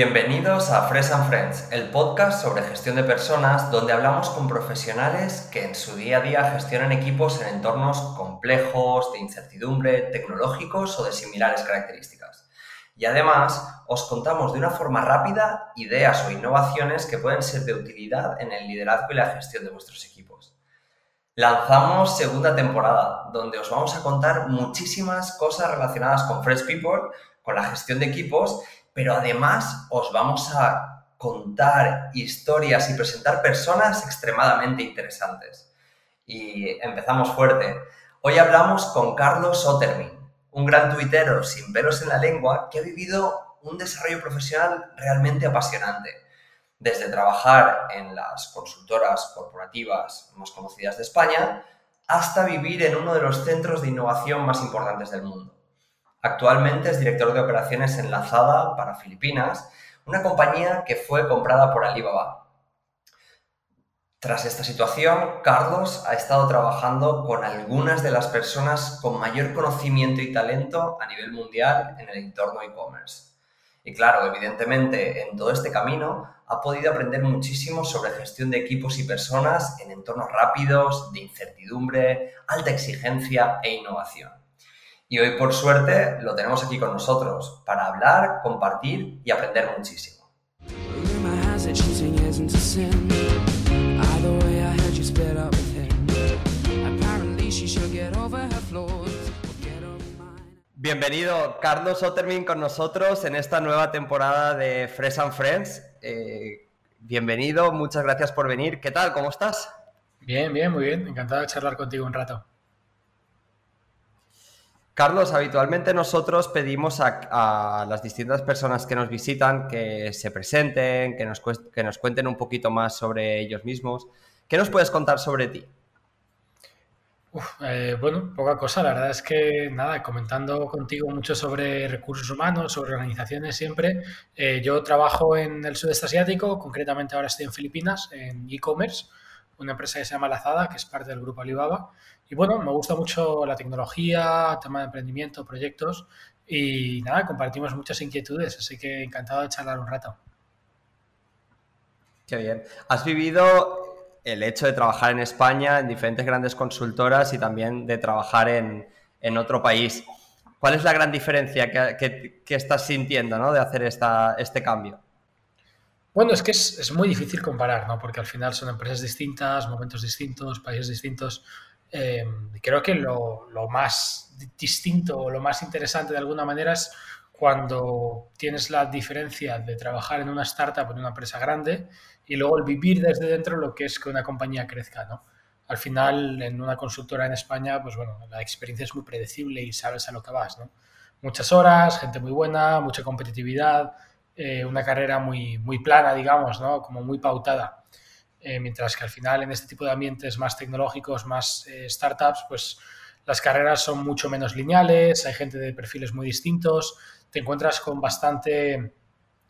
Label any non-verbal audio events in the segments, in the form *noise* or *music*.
Bienvenidos a Fresh and Friends, el podcast sobre gestión de personas donde hablamos con profesionales que en su día a día gestionan equipos en entornos complejos, de incertidumbre, tecnológicos o de similares características. Y además os contamos de una forma rápida ideas o innovaciones que pueden ser de utilidad en el liderazgo y la gestión de vuestros equipos. Lanzamos segunda temporada, donde os vamos a contar muchísimas cosas relacionadas con Fresh People, con la gestión de equipos pero además os vamos a contar historias y presentar personas extremadamente interesantes. Y empezamos fuerte. Hoy hablamos con Carlos Ottermin, un gran tuitero sin pelos en la lengua que ha vivido un desarrollo profesional realmente apasionante. Desde trabajar en las consultoras corporativas más conocidas de España hasta vivir en uno de los centros de innovación más importantes del mundo. Actualmente es director de operaciones en Lazada para Filipinas, una compañía que fue comprada por Alibaba. Tras esta situación, Carlos ha estado trabajando con algunas de las personas con mayor conocimiento y talento a nivel mundial en el entorno e-commerce. Y claro, evidentemente, en todo este camino ha podido aprender muchísimo sobre gestión de equipos y personas en entornos rápidos, de incertidumbre, alta exigencia e innovación. Y hoy, por suerte, lo tenemos aquí con nosotros para hablar, compartir y aprender muchísimo. Bienvenido, Carlos Ottermin, con nosotros en esta nueva temporada de Fresh and Friends. Eh, bienvenido, muchas gracias por venir. ¿Qué tal? ¿Cómo estás? Bien, bien, muy bien. Encantado de charlar contigo un rato. Carlos, habitualmente nosotros pedimos a, las distintas personas que nos visitan que se presenten, que nos, que nos cuenten un poquito más sobre ellos mismos. ¿Qué nos puedes contar sobre ti? Eh, bueno, poca cosa. La verdad es que nada, comentando contigo mucho sobre recursos humanos, sobre organizaciones siempre. Eh, yo trabajo en el sudeste asiático, concretamente ahora estoy en Filipinas, en e-commerce, una empresa que se llama Lazada, que es parte del grupo Alibaba. Y bueno, me gusta mucho la tecnología, tema de emprendimiento, proyectos y nada, compartimos muchas inquietudes, así que encantado de charlar un rato. Qué bien. ¿Has vivido el hecho de trabajar en España, en diferentes grandes consultoras y también de trabajar en, otro país? ¿Cuál es la gran diferencia que, estás sintiendo ¿no? de hacer esta, este cambio? Bueno, es que es, es, muy difícil comparar, ¿no? Porque al final son empresas distintas, momentos distintos, países distintos. Eh, creo que lo, más distinto o lo más interesante de alguna manera es cuando tienes la diferencia de trabajar en una startup, en una empresa grande, y luego el vivir desde dentro lo que es que una compañía crezca, ¿no? Al final, en una consultora en España, pues bueno, la experiencia es muy predecible y sabes a lo que vas, ¿no? Muchas horas, gente muy buena, mucha competitividad, eh, una carrera muy, muy plana, digamos, ¿no? Como muy pautada. Eh, mientras que al final en este tipo de ambientes más tecnológicos, más eh, startups, pues las carreras son mucho menos lineales, hay gente de perfiles muy distintos, te encuentras con bastante,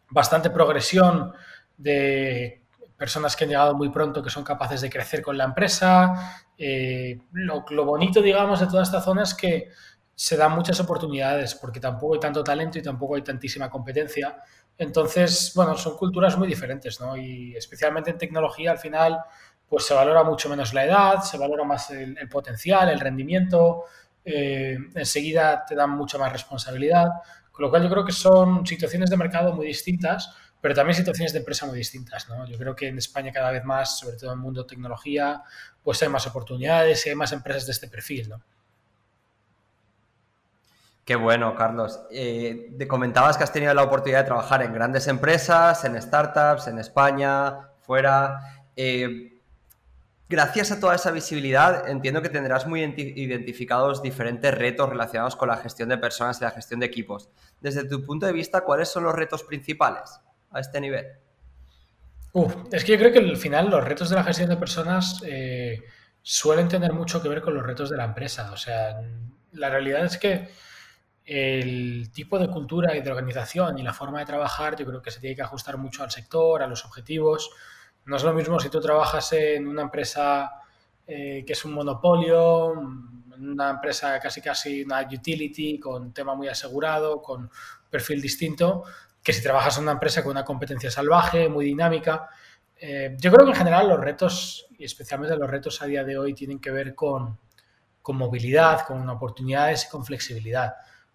bastante progresión de personas que han llegado muy pronto que son capaces de crecer con la empresa. Eh, lo, lo, bonito, digamos, de toda esta zona es que se dan muchas oportunidades porque tampoco hay tanto talento y tampoco hay tantísima competencia. Entonces, bueno, son culturas muy diferentes, ¿no? Y especialmente en tecnología, al final, pues se valora mucho menos la edad, se valora más el, potencial, el rendimiento, eh, enseguida te dan mucha más responsabilidad, con lo cual yo creo que son situaciones de mercado muy distintas, pero también situaciones de empresa muy distintas, ¿no? Yo creo que en España cada vez más, sobre todo en el mundo tecnología, pues hay más oportunidades y hay más empresas de este perfil, ¿no? Qué bueno, Carlos. Eh, te comentabas que has tenido la oportunidad de trabajar en grandes empresas, en startups, en España, fuera. Eh, gracias a toda esa visibilidad, entiendo que tendrás muy identificados diferentes retos relacionados con la gestión de personas y la gestión de equipos. Desde tu punto de vista, ¿cuáles son los retos principales a este nivel? es que yo creo que al final los retos de la gestión de personas eh, suelen tener mucho que ver con los retos de la empresa. O sea, la realidad es que el tipo de cultura y de organización y la forma de trabajar yo creo que se tiene que ajustar mucho al sector, a los objetivos. No es lo mismo si tú trabajas en una empresa eh, que es un monopolio, una empresa casi casi una utility con tema muy asegurado, con perfil distinto, que si trabajas en una empresa con una competencia salvaje, muy dinámica. Eh, yo creo que en general los retos, y especialmente los retos a día de hoy, tienen que ver con, con movilidad, con oportunidades y con flexibilidad.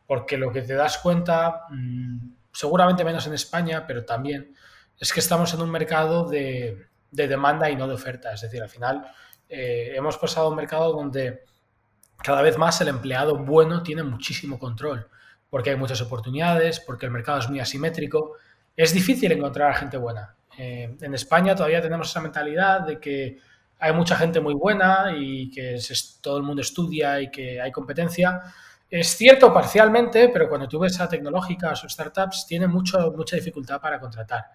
Porque lo que te das cuenta, mm, seguramente menos en España, pero también, es que estamos en un mercado de, de demanda y no de oferta. Es decir, al final eh, hemos pasado a un mercado donde cada vez más el empleado bueno tiene muchísimo control, porque hay muchas oportunidades, porque el mercado es muy asimétrico. Es difícil encontrar a gente buena. Eh, en España todavía tenemos esa mentalidad de que hay mucha gente muy buena y que todo el mundo estudia y que hay competencia. Es cierto parcialmente, pero cuando tú ves a tecnológicas o startups, tienen mucho, mucha dificultad para contratar.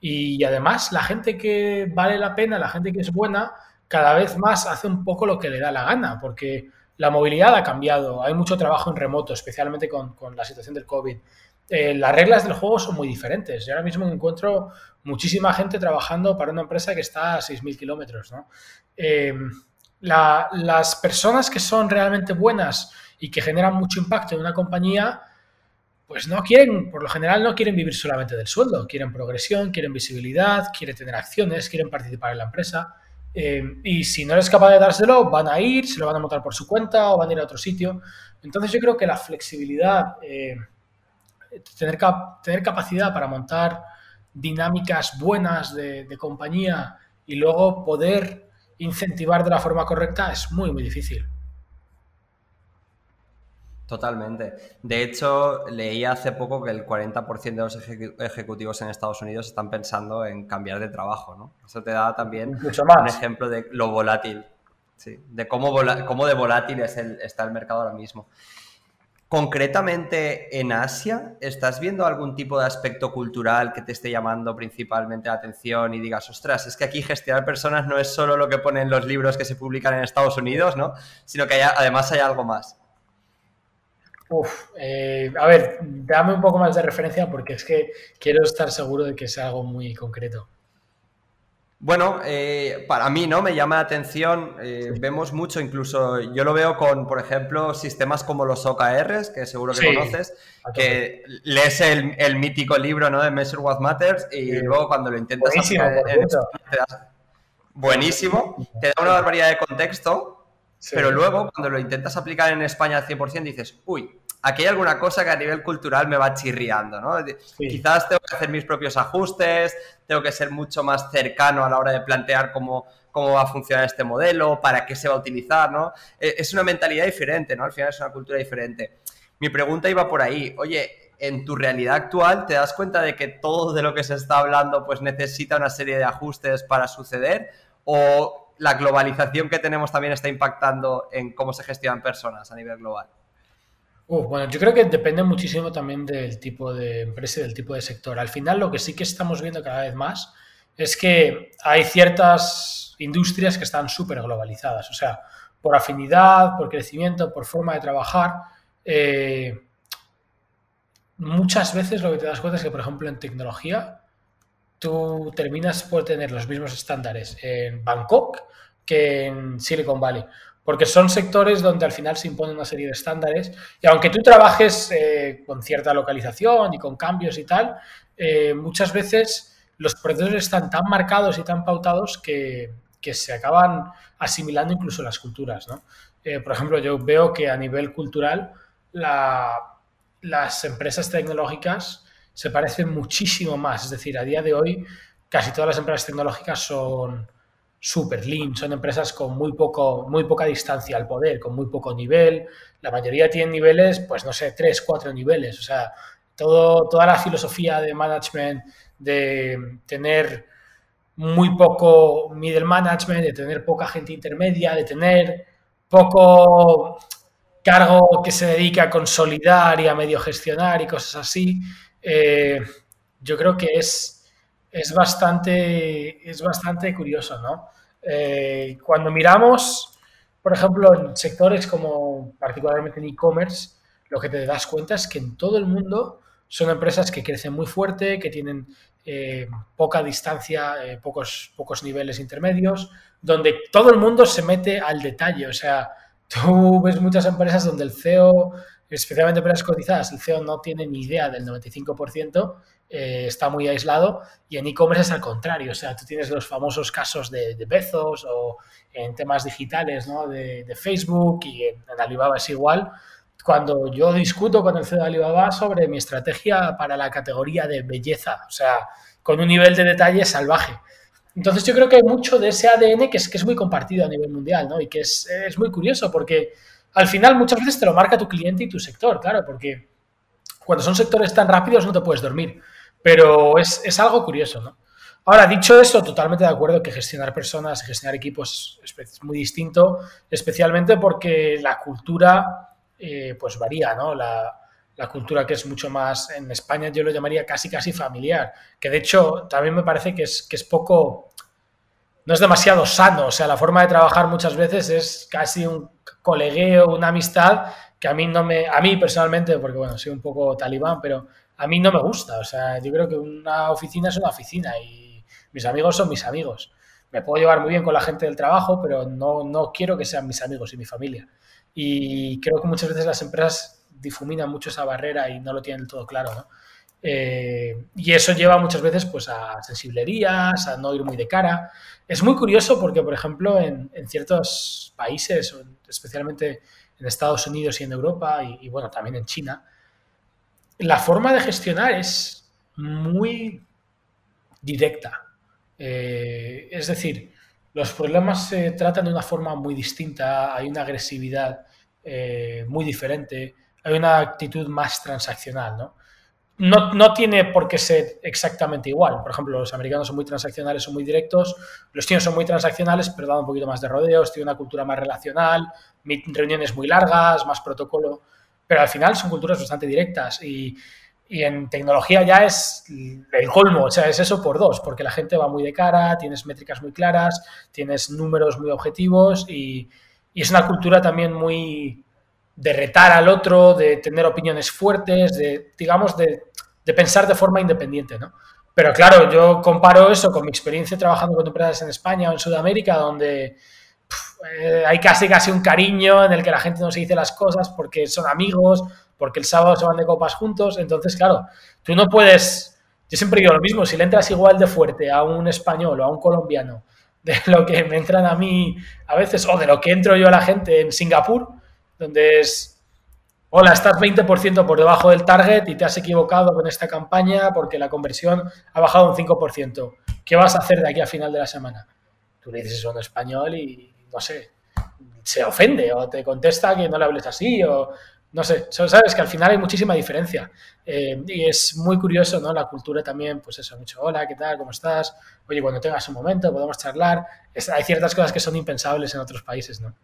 Y además, la gente que vale la pena, la gente que es buena, cada vez más hace un poco lo que le da la gana, porque la movilidad ha cambiado, hay mucho trabajo en remoto, especialmente con, la situación del COVID. Eh, las reglas del juego son muy diferentes. Yo ahora mismo encuentro muchísima gente trabajando para una empresa que está a 6.000 kilómetros. Eh, las personas que son realmente buenas y que generan mucho impacto en una compañía, pues no quieren, por lo general no quieren vivir solamente del sueldo, quieren progresión, quieren visibilidad, quieren tener acciones, quieren participar en la empresa. Eh, y si no eres capaz de dárselo, van a ir, se lo van a montar por su cuenta o van a ir a otro sitio. Entonces yo creo que la flexibilidad, eh, tener, tener capacidad para montar dinámicas buenas de compañía y luego poder incentivar de la forma correcta es muy, muy difícil. Totalmente. De hecho, leí hace poco que el 40% de los ejecutivos en Estados Unidos están pensando en cambiar de trabajo, ¿no? Eso te da también un ejemplo de lo volátil, sí, de cómo, cómo de volátil es el, está el mercado ahora mismo. Concretamente en Asia, ¿estás viendo algún tipo de aspecto cultural que te esté llamando principalmente la atención y digas, ostras, es que aquí gestionar personas no es solo lo que ponen los libros que se publican en Estados Unidos, ¿no? Sino que además hay algo más. Uf, eh, a ver, dame un poco más de referencia porque es que quiero estar seguro de que sea algo muy concreto. Bueno, eh, para mí, ¿no? Me llama la atención, eh, vemos mucho, incluso yo lo veo con, por ejemplo, sistemas como los OKRs, que seguro que conoces, que lees el, mítico libro, ¿no? De Measure What Matters y luego cuando lo intentas buenísimo, aplicar, buenísimo, te da una barbaridad de contexto pero luego, cuando lo intentas aplicar en España al 100%, dices, uy, aquí hay alguna cosa que a nivel cultural me va chirriando, ¿no? Quizás tengo que hacer mis propios ajustes, tengo que ser mucho más cercano a la hora de plantear cómo, cómo va a funcionar este modelo, para qué se va a utilizar, ¿no? E, es una mentalidad diferente, ¿no? Al final es una cultura diferente. Mi pregunta iba por ahí, oye, en tu realidad actual, ¿te das cuenta de que todo de lo que se está hablando pues necesita una serie de ajustes para suceder? ¿O la globalización que tenemos también está impactando en cómo se gestionan personas a nivel global? bueno, yo creo que depende muchísimo también del tipo de empresa y del tipo de sector. Al final, lo que sí que estamos viendo cada vez más es que hay ciertas industrias que están súper globalizadas. O sea, por afinidad, por crecimiento, por forma de trabajar. Eh, muchas veces lo que te das cuenta es que, por ejemplo, en tecnología, tú terminas por tener los mismos estándares en Bangkok que en Silicon Valley, porque son sectores donde al final se imponen una serie de estándares y aunque tú trabajes eh, con cierta localización y con cambios y tal, eh, muchas veces los procesos están tan marcados y tan pautados que, se acaban asimilando incluso las culturas. Eh, por ejemplo, yo veo que a nivel cultural las empresas tecnológicas se parecen muchísimo más. Es decir, a día de hoy casi todas las empresas tecnológicas son super lean, son empresas con muy, poco, muy poca distancia al poder, con muy poco nivel. La mayoría tienen niveles, pues no sé, tres, cuatro niveles. O sea, todo, toda la filosofía de management, de tener muy poco middle management, de tener poca gente intermedia, de tener poco cargo que se dedica a consolidar y a medio gestionar y cosas así, eh, yo creo que es, es, bastante, es bastante curioso, ¿no? Eh, cuando miramos, por ejemplo, en sectores como particularmente en e-commerce, lo que te das cuenta es que en todo el mundo son empresas que crecen muy fuerte, que tienen eh, poca distancia, pocos, pocos niveles intermedios, donde todo el mundo se mete al detalle. O sea, tú ves muchas empresas donde el CEO especialmente empresas cotizadas, el CEO no tiene ni idea del 95%, eh, está muy aislado y en e-commerce es al contrario, o sea, tú tienes los famosos casos de, Bezos o en temas digitales ¿no? de, Facebook y en, Alibaba es igual. Cuando yo discuto con el CEO de Alibaba sobre mi estrategia para la categoría de belleza, o sea, con un nivel de detalle salvaje. Entonces yo creo que hay mucho de ese ADN que es, que es muy compartido a nivel mundial, ¿no? Y que es, es muy curioso porque al final muchas veces te lo marca tu cliente y tu sector, claro, porque cuando son sectores tan rápidos no te puedes dormir. Pero es, algo curioso, ¿no? Ahora, dicho eso, totalmente de acuerdo que gestionar personas, gestionar equipos es muy distinto, especialmente porque la cultura eh, pues varía, ¿no? La, cultura que es mucho más, en España yo lo llamaría casi casi familiar, que de hecho también me parece que es, que es poco, no es demasiado sano, o sea, la forma de trabajar muchas veces es casi un colegueo, una amistad que a mí no me, a mí personalmente, porque bueno, soy un poco talibán, pero a mí no me gusta. O sea, yo creo que una oficina es una oficina y mis amigos son mis amigos. Me puedo llevar muy bien con la gente del trabajo, pero no, no quiero que sean mis amigos y mi familia. Y creo que muchas veces las empresas difuminan mucho esa barrera y no lo tienen todo claro, ¿no? Eh, y eso lleva muchas veces pues, a sensiblerías, a no ir muy de cara. Es muy curioso porque, por ejemplo, en, ciertos países, especialmente en Estados Unidos y en Europa, y, y bueno, también en China, la forma de gestionar es muy directa. Eh, es decir, los problemas se tratan de una forma muy distinta, hay una agresividad eh, muy diferente, hay una actitud más transaccional, ¿no? ¿No? tiene por qué ser exactamente igual. Por ejemplo, los americanos son muy transaccionales, son muy directos, los chinos son muy transaccionales, pero dan un poquito más de rodeos, tienen una cultura más relacional, reuniones muy largas, más protocolo pero al final son culturas bastante directas y, en tecnología ya es el colmo, o sea, es eso por dos, porque la gente va muy de cara, tienes métricas muy claras, tienes números muy objetivos y, es una cultura también muy de retar al otro, de tener opiniones fuertes, de, digamos, de, de pensar de forma independiente, ¿no? Pero claro, yo comparo eso con mi experiencia trabajando con empresas en España o en Sudamérica, donde eh, hay casi casi un cariño en el que la gente no se dice las cosas porque son amigos, porque el sábado se van de copas juntos. Entonces, claro, tú no puedes. Yo siempre digo lo mismo: si le entras igual de fuerte a un español o a un colombiano de lo que me entran a mí a veces, o de lo que entro yo a la gente en Singapur, donde es. Hola, estás 20% por debajo del target y te has equivocado con esta campaña porque la conversión ha bajado un 5%. ¿Qué vas a hacer de aquí a final de la semana? Tú le dices eso en español y, no sé, se ofende o te contesta que no le hables así o no sé, sabes que al final hay muchísima diferencia eh, y es muy curioso, ¿no? La cultura también, pues eso, mucho hola, ¿qué tal? ¿Cómo estás? Oye, cuando tengas un momento podemos charlar. hay ciertas cosas que son impensables en otros países, ¿no?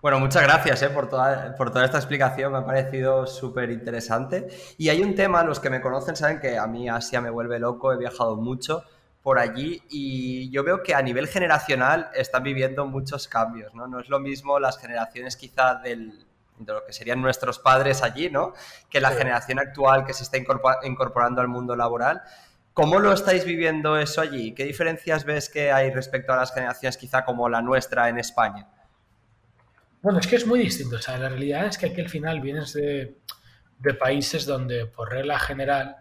Bueno, muchas gracias eh, por, toda, por toda esta explicación, me ha parecido súper interesante. Y hay un tema, los que me conocen saben que a mí Asia me vuelve loco, he viajado mucho por allí y yo veo que a nivel generacional están viviendo muchos cambios, ¿no? No es lo mismo las generaciones quizá del, de lo que serían nuestros padres allí, ¿no? Que la generación actual que se está incorporando al mundo laboral. ¿Cómo lo estáis viviendo eso allí? ¿Qué diferencias ves que hay respecto a las generaciones quizá como la nuestra en España? Bueno, es que es muy distinto. O sea, la realidad es que aquí al final vienes de, países donde, por regla general,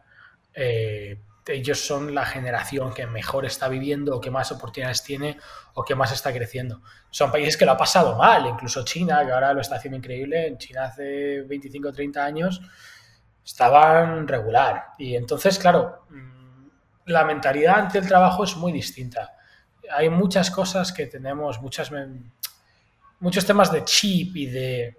eh, ellos son la generación que mejor está viviendo o que más oportunidades tiene o que más está creciendo. Son países que lo ha pasado mal, incluso China, que ahora lo está haciendo increíble. En China hace 25 o 30 años estaban regular. Y entonces, claro, mm, la mentalidad ante el trabajo es muy distinta. Hay muchas cosas que tenemos, muchas, muchos temas de chip y de,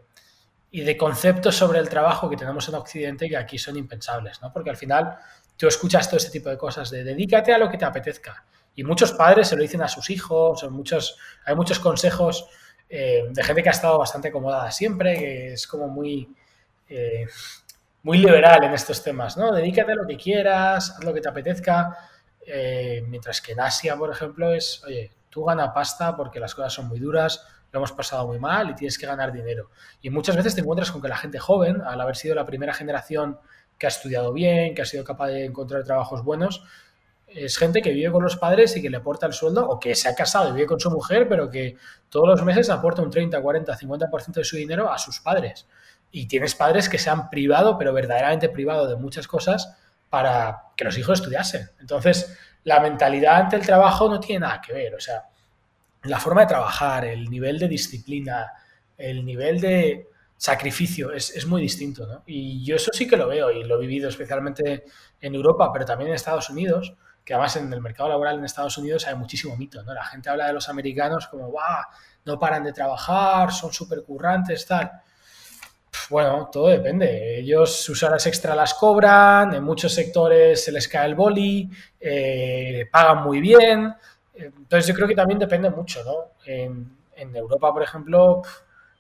y de conceptos sobre el trabajo que tenemos en Occidente que aquí son impensables, ¿no? Porque al final tú escuchas todo ese tipo de cosas, de dedícate a lo que te apetezca. Y muchos padres se lo dicen a sus hijos, muchos, hay muchos consejos eh, de gente que ha estado bastante acomodada siempre, que es como muy, eh, muy liberal en estos temas, ¿no? Dedícate a lo que quieras, haz lo que te apetezca. Eh, mientras que en Asia, por ejemplo, es, oye, tú gana pasta porque las cosas son muy duras, lo hemos pasado muy mal y tienes que ganar dinero. Y muchas veces te encuentras con que la gente joven, al haber sido la primera generación que ha estudiado bien, que ha sido capaz de encontrar trabajos buenos, es gente que vive con los padres y que le aporta el sueldo, o que se ha casado y vive con su mujer, pero que todos los meses aporta un 30, 40, 50% de su dinero a sus padres. Y tienes padres que se han privado, pero verdaderamente privado de muchas cosas para que los hijos estudiasen. Entonces, la mentalidad ante el trabajo no tiene nada que ver. O sea, la forma de trabajar, el nivel de disciplina, el nivel de sacrificio es, muy distinto. ¿no? Y yo eso sí que lo veo y lo he vivido especialmente en Europa, pero también en Estados Unidos que además en el mercado laboral en Estados Unidos hay muchísimo mito, ¿no? La gente habla de los americanos como. No paran de trabajar, son súper currantes, tal. Bueno, todo depende. Ellos sus horas extra las cobran, en muchos sectores se les cae el boli, eh, pagan muy bien. Entonces yo creo que también depende mucho, ¿no? En, en Europa, por ejemplo,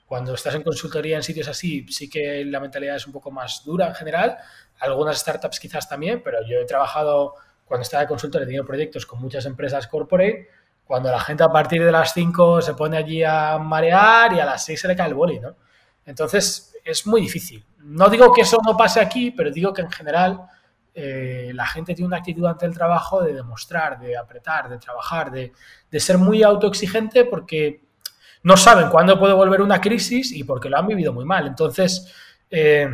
cuando estás en consultoría en sitios así, sí que la mentalidad es un poco más dura en general. Algunas startups quizás también, pero yo he trabajado cuando estaba de consultor he tenido proyectos con muchas empresas corporate, cuando la gente a partir de las 5 se pone allí a marear y a las 6 se le cae el boli, ¿no? Entonces es muy difícil. No digo que eso no pase aquí, pero digo que en general eh, la gente tiene una actitud ante el trabajo de demostrar, de apretar, de trabajar, de, ser muy autoexigente porque no saben cuándo puede volver una crisis y porque lo han vivido muy mal. Entonces, eh,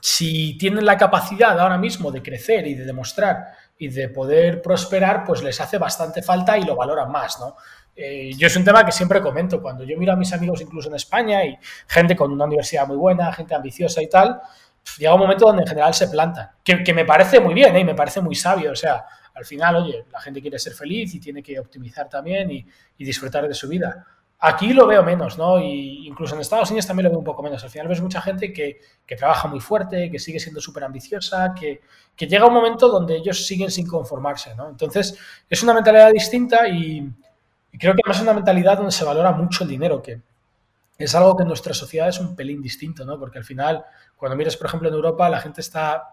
si tienen la capacidad ahora mismo de crecer y de demostrar y de poder prosperar, pues les hace bastante falta y lo valoran más, ¿no? Eh, yo es un tema que siempre comento, cuando yo miro a mis amigos incluso en España y gente con una universidad muy buena, gente ambiciosa y tal, llega un momento donde en general se plantan, que, me parece muy bien, ¿eh? y me parece muy sabio, o sea, al final, oye, la gente quiere ser feliz y tiene que optimizar también y, disfrutar de su vida. Aquí lo veo menos, ¿no? Y incluso en Estados Unidos también lo veo un poco menos. Al final ves mucha gente que, trabaja muy fuerte, que sigue siendo súper ambiciosa, que, llega un momento donde ellos siguen sin conformarse, ¿no? Entonces, es una mentalidad distinta y, creo que además es una mentalidad donde se valora mucho el dinero, que es algo que en nuestra sociedad es un pelín distinto, ¿no? Porque al final, cuando miras, por ejemplo, en Europa, la gente está,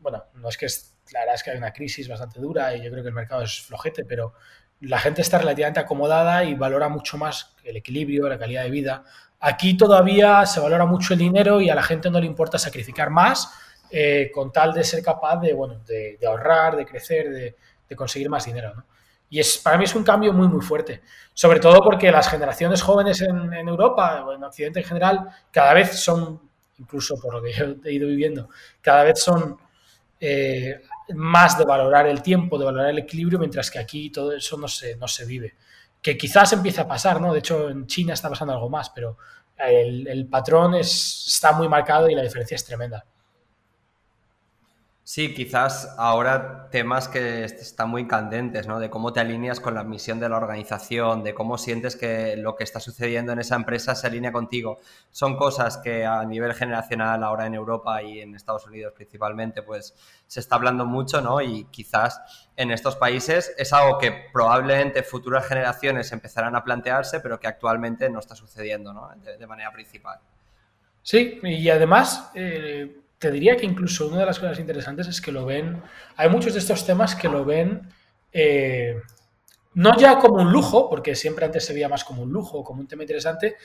bueno, no es que es, la verdad es que hay una crisis bastante dura y yo creo que el mercado es flojete, pero la gente está relativamente acomodada y valora mucho más el equilibrio, la calidad de vida. Aquí todavía se valora mucho el dinero y a la gente no le importa sacrificar más eh, con tal de ser capaz de, bueno, de, ahorrar, de crecer, de, conseguir más dinero. Y es, para mí es un cambio muy, muy fuerte. Sobre todo porque las generaciones jóvenes en, Europa o en Occidente en general cada vez son, incluso por lo que yo he ido viviendo, cada vez son eh, más de valorar el tiempo, de valorar el equilibrio, mientras que aquí todo eso no se, no se vive. Que quizás empiece a pasar, ¿no? De hecho, en China está pasando algo más, pero el, patrón es, está muy marcado y la diferencia es tremenda. Sí, quizás ahora temas que están muy candentes, ¿no? De cómo te alineas con la misión de la organización, de cómo sientes que lo que está sucediendo en esa empresa se alinea contigo. Son cosas que a nivel generacional ahora en Europa y en Estados Unidos principalmente, pues se está hablando mucho, ¿no? Y quizás en estos países es algo que probablemente futuras generaciones empezarán a plantearse, pero que actualmente no está sucediendo, ¿no? De, manera principal. Sí, y además... Eh, te diría que incluso una de las cosas interesantes es que lo ven, hay muchos de estos temas que lo ven eh, no ya como un lujo, porque siempre antes se veía más como un lujo, como un tema interesante,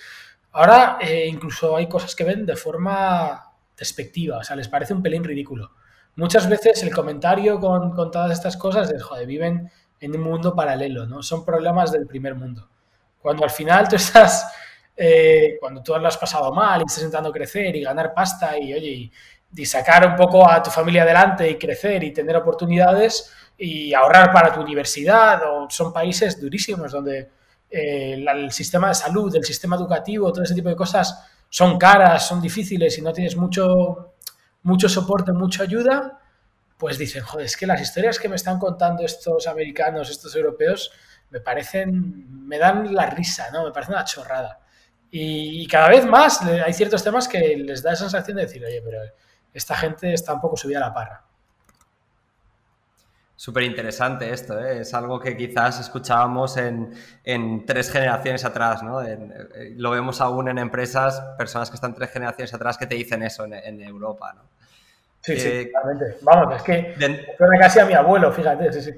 ahora eh, incluso hay cosas que ven de forma despectiva, o sea, les parece un pelín ridículo. Muchas veces el comentario con, con todas estas cosas es, joder, viven en un mundo paralelo, ¿no? Son problemas del primer mundo. Cuando al final tú estás, eh, cuando tú lo has pasado mal y estás intentando crecer y ganar pasta y, oye, y, y sacar un poco a tu familia adelante y crecer y tener oportunidades y ahorrar para tu universidad. O son países durísimos donde eh, el sistema de salud, el sistema educativo, todo ese tipo de cosas son caras, son difíciles y no tienes mucho, mucho soporte, mucha ayuda, pues dicen, joder, es que las historias que me están contando estos americanos, estos europeos, me parecen, me dan la risa, ¿no? Me parece una chorrada. Y, y cada vez más hay ciertos temas que les da esa sensación de decir, oye, pero esta gente está un poco subida a la parra. Súper interesante esto, ¿eh? es algo que quizás escuchábamos en, tres generaciones atrás, ¿no? Eh, lo vemos aún en empresas, personas que están tres generaciones atrás que te dicen eso en, Europa, ¿no? Sí, sí, eh, totalmente. Vamos, es que suena casi a mi abuelo, fíjate, sí, sí.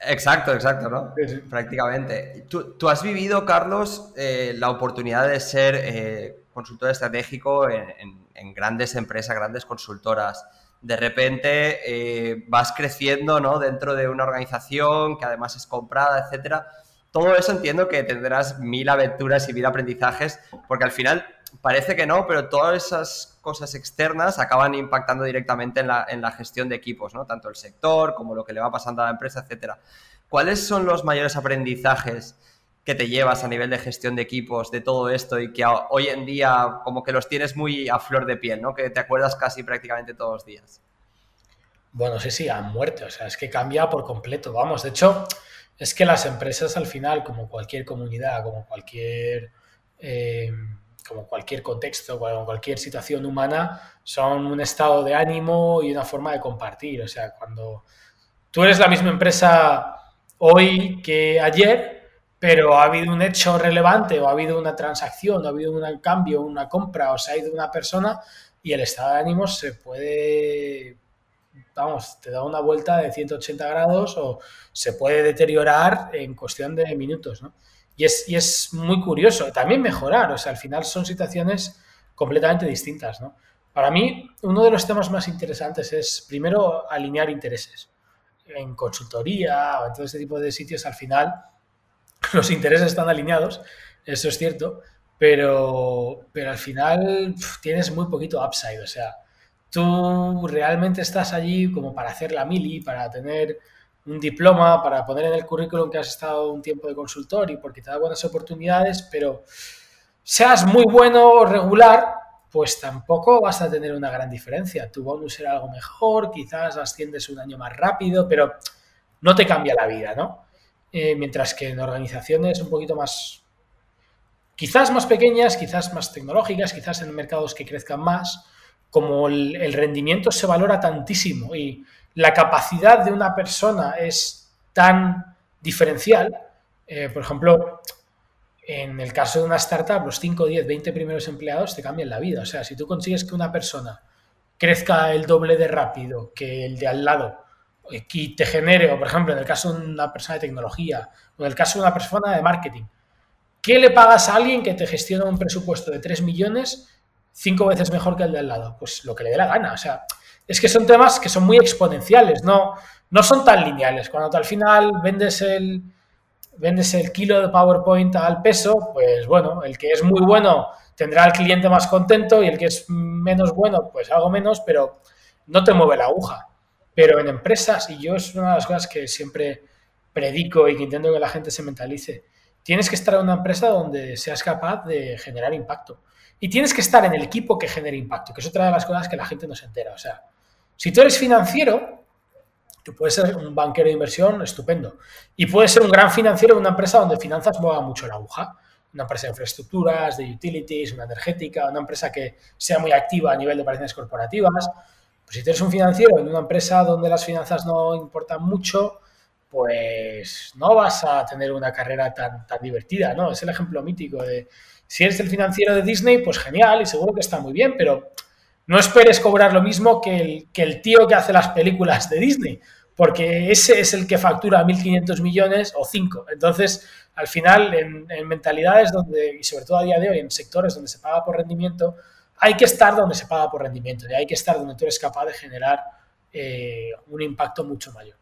Exacto, exacto, ¿no? Prácticamente. ¿Tú, has vivido, Carlos, la oportunidad de ser consultor estratégico en, grandes empresas, grandes consultoras. de repente eh, vas creciendo ¿no? dentro de una organización que además es comprada, etcétera. Todo eso entiendo que tendrás mil aventuras y mil aprendizajes, porque al final parece que no, pero todas esas cosas externas acaban impactando directamente en la, en la gestión de equipos, ¿no? Tanto el sector como lo que le va pasando a la empresa, etcétera. ¿Cuáles son los mayores aprendizajes que te llevas a nivel de gestión de equipos, de todo esto y que hoy en día como que los tienes muy a flor de piel, ¿no? Que te acuerdas casi prácticamente todos los días. Bueno, sí, sí, han muerto, o sea, es que cambia por completo, vamos, de hecho, es que las empresas al final, como cualquier comunidad, como cualquier, eh, como cualquier contexto, como cualquier situación humana, son un estado de ánimo y una forma de compartir, o sea, cuando tú eres la misma empresa hoy que ayer, pero ha habido un hecho relevante o ha habido una transacción o ha habido un cambio, una compra o se ha ido una persona y el estado de ánimo se puede, vamos, te da una vuelta de 180 grados o se puede deteriorar en cuestión de minutos, ¿no? Y es, y es muy curioso. También mejorar, o sea, al final son situaciones completamente distintas, ¿no? Para mí, uno de los temas más interesantes es, primero, alinear intereses en consultoría o en todo este tipo de sitios, al final *laughs* los intereses están alineados, eso es cierto, pero, pero al final tienes muy poquito upside, o sea, tú realmente estás allí como para hacer la mili, para tener un diploma, para poner en el currículum que has estado un tiempo de consultor y porque te da buenas oportunidades, pero seas muy bueno o regular, pues tampoco vas a tener una gran diferencia. Tu bonus será algo mejor, quizás asciendes un año más rápido, pero no te cambia la vida, ¿no? Eh, mientras que en organizaciones un poquito más, quizás más pequeñas, quizás más tecnológicas, quizás en mercados que crezcan más, como el, rendimiento se valora tantísimo y la capacidad de una persona es tan diferencial, eh, por ejemplo, en el caso de una startup, los 5, 10, 20 primeros empleados te cambian la vida. O sea, si tú consigues que una persona crezca el doble de rápido que el de al lado y te genere, o por ejemplo, en el caso de una persona de tecnología o en el caso de una persona de marketing, ¿qué le pagas a alguien que te gestiona un presupuesto de 3 millones cinco veces mejor que el de al lado? Pues lo que le dé la gana. O sea, es que son temas que son muy exponenciales, no, no son tan lineales. Cuando tú al final vendes el, vendes el kilo de PowerPoint al peso, pues bueno, el que es muy bueno tendrá al cliente más contento y el que es menos bueno, pues algo menos, pero no te mueve la aguja. Pero en empresas, y yo es una de las cosas que siempre predico y que intento que la gente se mentalice, tienes que estar en una empresa donde seas capaz de generar impacto. Y tienes que estar en el equipo que genere impacto, que es otra de las cosas que la gente no se entera. O sea, si tú eres financiero, Tú puedes ser un banquero de inversión estupendo. Y puedes ser un gran financiero de una empresa donde finanzas mueva mucho la aguja. Una empresa de infraestructuras, de utilities, una energética, una empresa que sea muy activa a nivel de operaciones corporativas. Si tú eres un financiero en una empresa donde las finanzas no importan mucho, pues no vas a tener una carrera tan, tan divertida, ¿no? Es el ejemplo mítico de si eres el financiero de Disney, pues genial y seguro que está muy bien, pero no esperes cobrar lo mismo que el, que el tío que hace las películas de Disney, porque ese es el que factura 1.500 millones o 5. Entonces, al final, en, mentalidades donde, y sobre todo a día de hoy, en sectores donde se paga por rendimiento, hay que estar donde se paga por rendimiento y hay que estar donde tú eres capaz de generar eh, un impacto mucho mayor.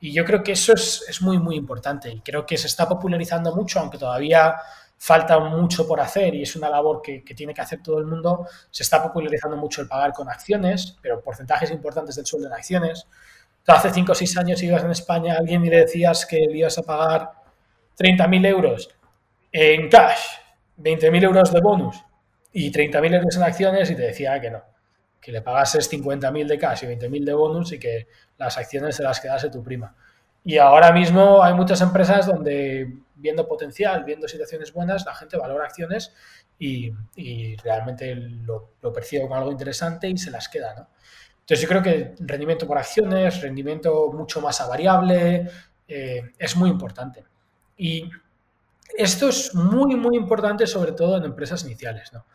Y yo creo que eso es, muy, muy importante y creo que se está popularizando mucho, aunque todavía falta mucho por hacer y es una labor que, tiene que hacer todo el mundo. Se está popularizando mucho el pagar con acciones, pero porcentajes importantes del sueldo en acciones. Tú hace 5 o 6 años ibas en España a alguien y le decías que le ibas a pagar 30.000 euros en cash, 20.000 euros de bonus y 30.000 euros en acciones y te decía que no, que le pagases 50.000 de cash y 20.000 de bonus y que las acciones se las quedase tu prima. Y ahora mismo hay muchas empresas donde viendo potencial, viendo situaciones buenas, la gente valora acciones y, realmente lo, percibe como algo interesante y se las queda, ¿no? Entonces yo creo que rendimiento por acciones, rendimiento mucho más a variable, eh, es muy importante. Y esto es muy, muy importante sobre todo en empresas iniciales, ¿no?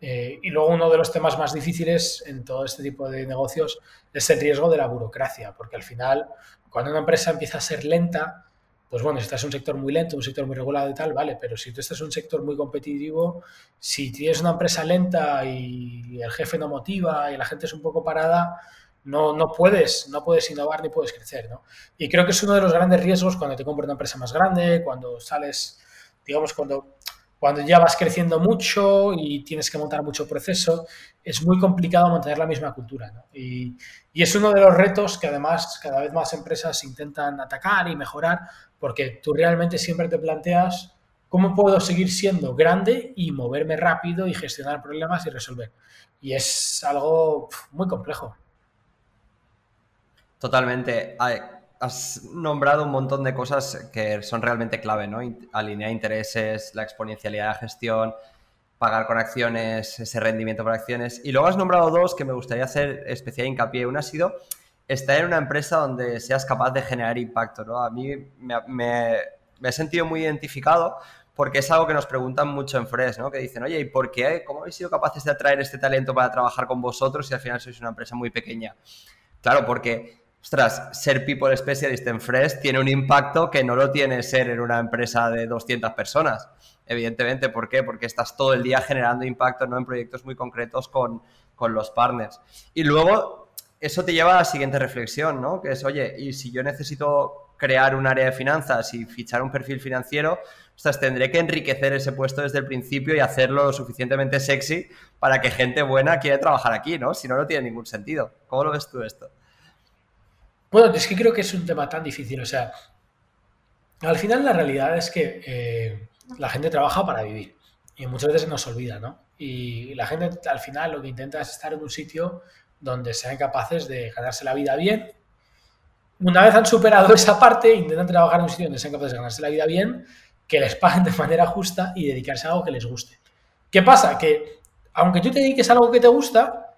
Eh, y luego uno de los temas más difíciles en todo este tipo de negocios es el riesgo de la burocracia, porque al final, cuando una empresa empieza a ser lenta, pues bueno, si estás en un sector muy lento, un sector muy regulado y tal, vale, pero si tú estás en un sector muy competitivo, si tienes una empresa lenta y el jefe no motiva y la gente es un poco parada, no, no, puedes, no puedes innovar ni puedes crecer. ¿no? Y creo que es uno de los grandes riesgos cuando te compras una empresa más grande, cuando sales, digamos, cuando, cuando ya vas creciendo mucho y tienes que montar mucho proceso, es muy complicado mantener la misma cultura. y, es uno de los retos que además cada vez más empresas intentan atacar y mejorar, porque tú realmente siempre te planteas cómo puedo seguir siendo grande y moverme rápido y gestionar problemas y resolver. Y es algo muy complejo. Totalmente. Has nombrado un montón de cosas que son realmente clave, ¿no? Alinear intereses, la exponencialidad de la gestión, pagar con acciones, ese rendimiento por acciones. Y luego has nombrado dos que me gustaría hacer especial hincapié. Una ha sido estar en una empresa donde seas capaz de generar impacto, ¿no? A mí me, he sentido muy identificado porque es algo que nos preguntan mucho en Fresh, ¿no? Que dicen, oye, ¿y por qué? ¿Cómo habéis sido capaces de atraer este talento para trabajar con vosotros si al final sois una empresa muy pequeña? Claro, porque ostras, ser people specialist en Fresh tiene un impacto que no lo tiene ser en una empresa de 200 personas. Evidentemente, ¿por qué? Porque estás todo el día generando impacto ¿no? en proyectos muy concretos con, con los partners. Y luego, eso te lleva a la siguiente reflexión, ¿no? Que es, oye, y si yo necesito crear un área de finanzas y fichar un perfil financiero, ostras, tendré que enriquecer ese puesto desde el principio y hacerlo lo suficientemente sexy para que gente buena quiera trabajar aquí, ¿no? Si no, no tiene ningún sentido. ¿Cómo lo ves tú esto? Bueno, es que creo que es un tema tan difícil. O sea, al final la realidad es que eh, la gente trabaja para vivir y muchas veces nos olvida, ¿no? Y la gente al final lo que intenta es estar en un sitio donde sean capaces de ganarse la vida bien. Una vez han superado *laughs* esa parte, intentan trabajar en un sitio donde sean capaces de ganarse la vida bien, que les paguen de manera justa y dedicarse a algo que les guste. ¿Qué pasa? Que aunque tú te dediques a algo que te gusta,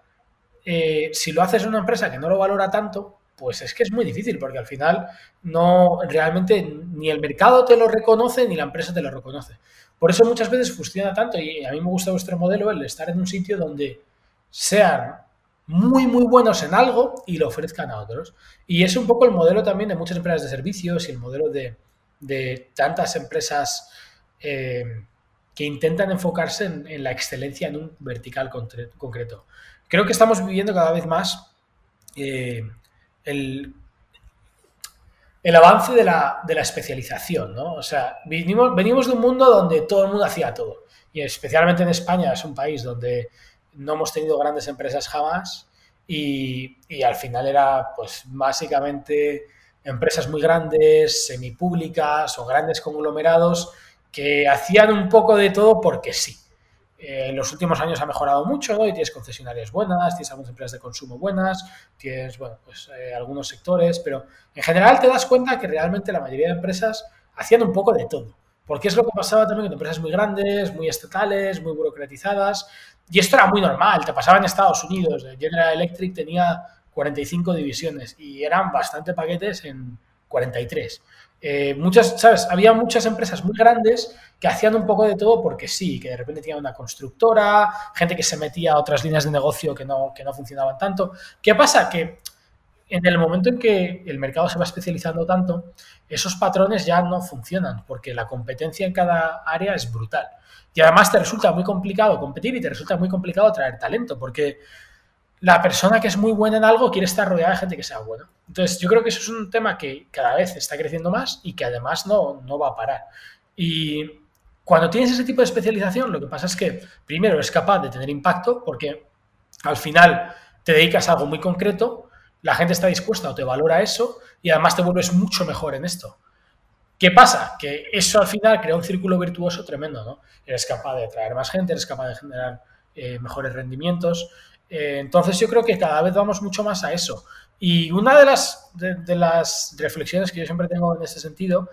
eh, si lo haces en una empresa que no lo valora tanto, pues es que es muy difícil, porque al final no realmente ni el mercado te lo reconoce ni la empresa te lo reconoce. Por eso muchas veces funciona tanto y a mí me gusta vuestro modelo el estar en un sitio donde sean muy muy buenos en algo y lo ofrezcan a otros. Y es un poco el modelo también de muchas empresas de servicios y el modelo de, tantas empresas eh, que intentan enfocarse en, la excelencia en un vertical concreto. Creo que estamos viviendo cada vez más eh, el, el avance de la, especialización, ¿no? O sea, venimos, venimos de un mundo donde todo el mundo hacía todo. Y especialmente en España es un país donde no hemos tenido grandes empresas jamás y, y al final era, pues, básicamente empresas muy grandes, semipúblicas o grandes conglomerados que hacían un poco de todo porque sí. Eh, en los últimos años ha mejorado mucho y tienes concesionarias buenas, tienes algunas empresas de consumo buenas, tienes bueno, pues, eh, algunos sectores, pero en general te das cuenta que realmente la mayoría de empresas hacían un poco de todo. Porque es lo que pasaba también con empresas muy grandes, muy estatales, muy burocratizadas. Y esto era muy normal, te pasaba en Estados Unidos. General Electric tenía 45 divisiones y eran bastante paquetes en 43. Eh, muchas, ¿sabes? Había muchas empresas muy grandes que hacían un poco de todo porque sí, que de repente tenían una constructora, gente que se metía a otras líneas de negocio que no, que no funcionaban tanto. ¿Qué pasa? Que en el momento en que el mercado se va especializando tanto, esos patrones ya no funcionan porque la competencia en cada área es brutal. Y además te resulta muy complicado competir y te resulta muy complicado traer talento porque la persona que es muy buena en algo quiere estar rodeada de gente que sea buena. Entonces, yo creo que eso es un tema que cada vez está creciendo más y que además no, no va a parar. Y cuando tienes ese tipo de especialización, lo que pasa es que primero es capaz de tener impacto porque al final te dedicas a algo muy concreto, la gente está dispuesta o te valora eso y además te vuelves mucho mejor en esto. ¿Qué pasa? Que eso al final crea un círculo virtuoso tremendo, ¿no? Eres capaz de atraer más gente, eres capaz de generar eh, mejores rendimientos, eh, entonces yo creo que cada vez vamos mucho más a eso. Y una de las, de, las reflexiones que yo siempre tengo en ese sentido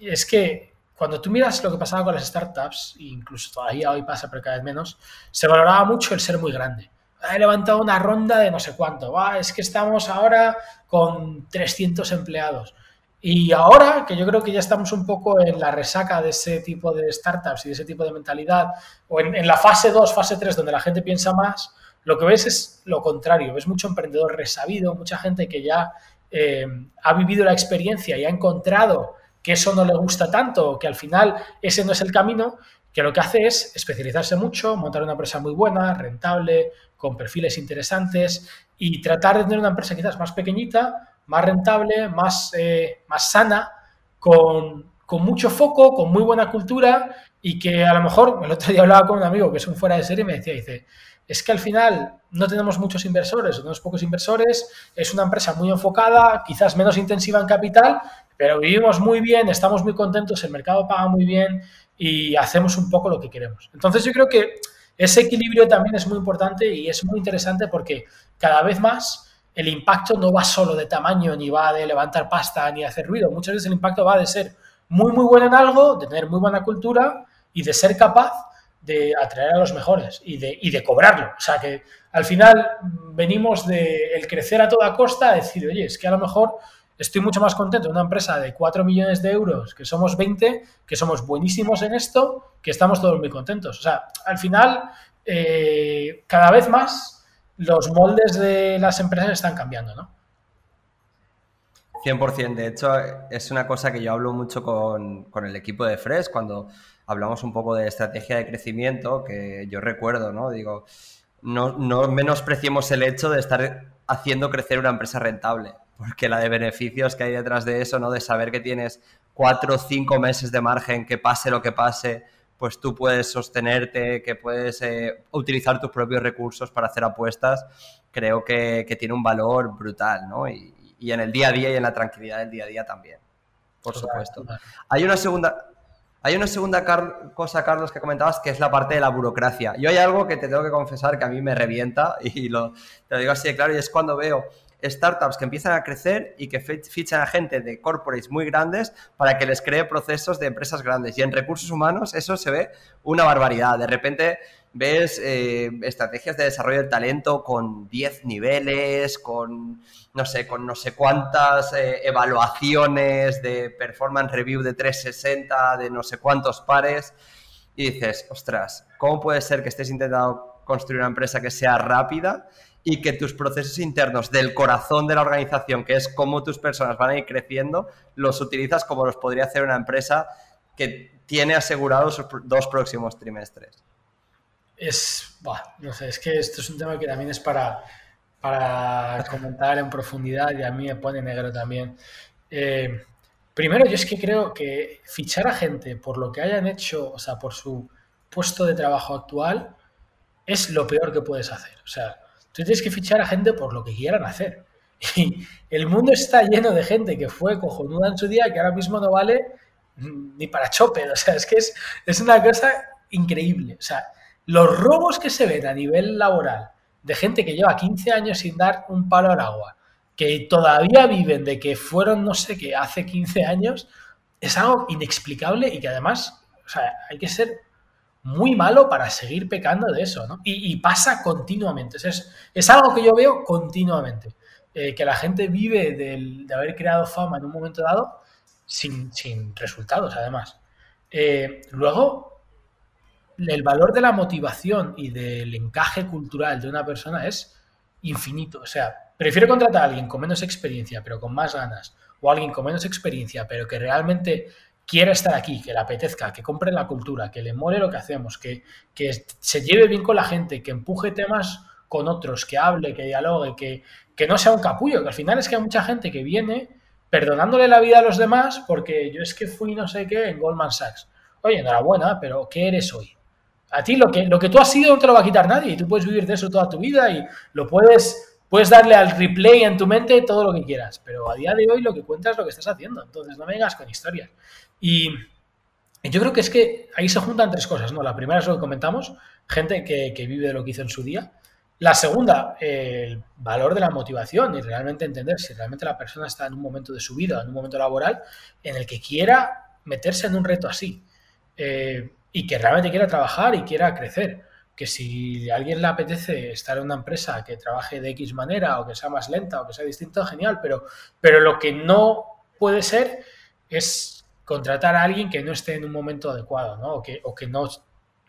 es que cuando tú miras lo que pasaba con las startups, incluso todavía hoy pasa, pero cada vez menos, se valoraba mucho el ser muy grande. He levantado una ronda de no sé cuánto. es que estamos ahora con 300 empleados. Y ahora, que yo creo que ya estamos un poco en la resaca de ese tipo de startups y de ese tipo de mentalidad, o en, en la fase 2, fase 3, donde la gente piensa más, lo que ves es lo contrario, ves mucho emprendedor resabido, mucha gente que ya eh, ha vivido la experiencia y ha encontrado que eso no le gusta tanto, que al final ese no es el camino, que lo que hace es especializarse mucho, montar una empresa muy buena, rentable, con perfiles interesantes y tratar de tener una empresa quizás más pequeñita, más rentable, más, eh, más sana, con, con, mucho foco, con muy buena cultura y que a lo mejor, el otro día hablaba con un amigo que es un fuera de serie y me decía, dice, es que al final no tenemos muchos inversores, tenemos pocos inversores, es una empresa muy enfocada, quizás menos intensiva en capital, pero vivimos muy bien, estamos muy contentos, el mercado paga muy bien y hacemos un poco lo que queremos. Entonces yo creo que ese equilibrio también es muy importante y es muy interesante porque cada vez más el impacto no va solo de tamaño, ni va de levantar pasta, ni hacer ruido. Muchas veces el impacto va de ser muy, muy bueno en algo, de tener muy buena cultura y de ser capaz de atraer a los mejores y de, y de cobrarlo. O sea que al final venimos de el crecer a toda costa a decir, oye, es que a lo mejor estoy mucho más contento en una empresa de 4 millones de euros, que somos 20, que somos buenísimos en esto, que estamos todos muy contentos. O sea, al final, eh, cada vez más los moldes de las empresas están cambiando, ¿no? 100%. De hecho, es una cosa que yo hablo mucho con, con el equipo de Fresh cuando hablamos un poco de estrategia de crecimiento, que yo recuerdo, ¿no? Digo, no, no menospreciemos el hecho de estar haciendo crecer una empresa rentable, porque la de beneficios que hay detrás de eso, ¿no? De saber que tienes cuatro o cinco meses de margen, que pase lo que pase, pues tú puedes sostenerte, que puedes eh, utilizar tus propios recursos para hacer apuestas, creo que, que tiene un valor brutal, ¿no? Y, y, en el día a día y en la tranquilidad del día a día también, por supuesto. Hay una segunda, hay una segunda cosa, Carlos, que comentabas, que es la parte de la burocracia. Yo hay algo que te tengo que confesar que a mí me revienta *laughs* y lo, te lo digo así de claro, y es cuando veo startups que empiezan a crecer y que fichan a gente de corporates muy grandes para que les cree procesos de empresas grandes. Y en recursos humanos eso se ve una barbaridad. De repente ves eh, estrategias de desarrollo del talento con 10 niveles, con no sé, con no sé cuántas eh, evaluaciones de performance review de 360, de no sé cuántos pares, y dices, ostras, ¿cómo puede ser que estés intentando construir una empresa que sea rápida y que tus procesos internos del corazón de la organización, que es cómo tus personas van a ir creciendo, los utilizas como los podría hacer una empresa que tiene asegurados sus dos próximos trimestres? Es, no sé, es que esto es un tema que también es para, para comentar en profundidad y a mí me pone negro también. Eh, primero, yo es que creo que fichar a gente por lo que hayan hecho, o sea, por su puesto de trabajo actual, es lo peor que puedes hacer. O sea, tú tienes que fichar a gente por lo que quieran hacer. *laughs* Y el mundo está lleno de gente que fue cojonuda en su día que ahora mismo no vale ni para chope. O sea, es que es, es una cosa increíble. O sea, los robos que se ven a nivel laboral de gente que lleva 15 años sin dar un palo al agua, que todavía viven de que fueron no sé qué hace 15 años, es algo inexplicable y que además, o sea, hay que ser muy malo para seguir pecando de eso, ¿no? Y, pasa continuamente. Es, es, algo que yo veo continuamente. Eh, que la gente vive de haber creado fama en un momento dado sin, resultados, además. Eh, luego, el valor de la motivación y del encaje cultural de una persona es infinito. O sea, prefiero contratar a alguien con menos experiencia, pero con más ganas, o a alguien con menos experiencia, pero que realmente quiera estar aquí, que le apetezca, que compre la cultura, que le mole lo que hacemos, que, que se lleve bien con la gente, que empuje temas con otros, que hable, que dialogue, que, que no sea un capullo, que al final es que hay mucha gente que viene perdonándole la vida a los demás porque yo es que fui no sé qué en Goldman Sachs. Oye, enhorabuena, pero ¿qué eres hoy? A ti lo que, lo que tú has sido no te lo va a quitar nadie y tú puedes vivir de eso toda tu vida y lo puedes, puedes darle al replay en tu mente todo lo que quieras, pero a día de hoy lo que cuentas es lo que estás haciendo, entonces no me vengas con historias. Y yo creo que es que ahí se juntan tres cosas, ¿no? La primera es lo que comentamos, gente que, que vive de lo que hizo en su día. La segunda, el valor de la motivación y realmente entender si realmente la persona está en un momento de su vida, en un momento laboral, en el que quiera meterse en un reto así. Eh, y que realmente quiera trabajar y quiera crecer. Que si a alguien le apetece estar en una empresa que trabaje de X manera o que sea más lenta o que sea distinto, genial, pero, pero lo que no puede ser es contratar a alguien que no esté en un momento adecuado ¿no? o, que, o que, no,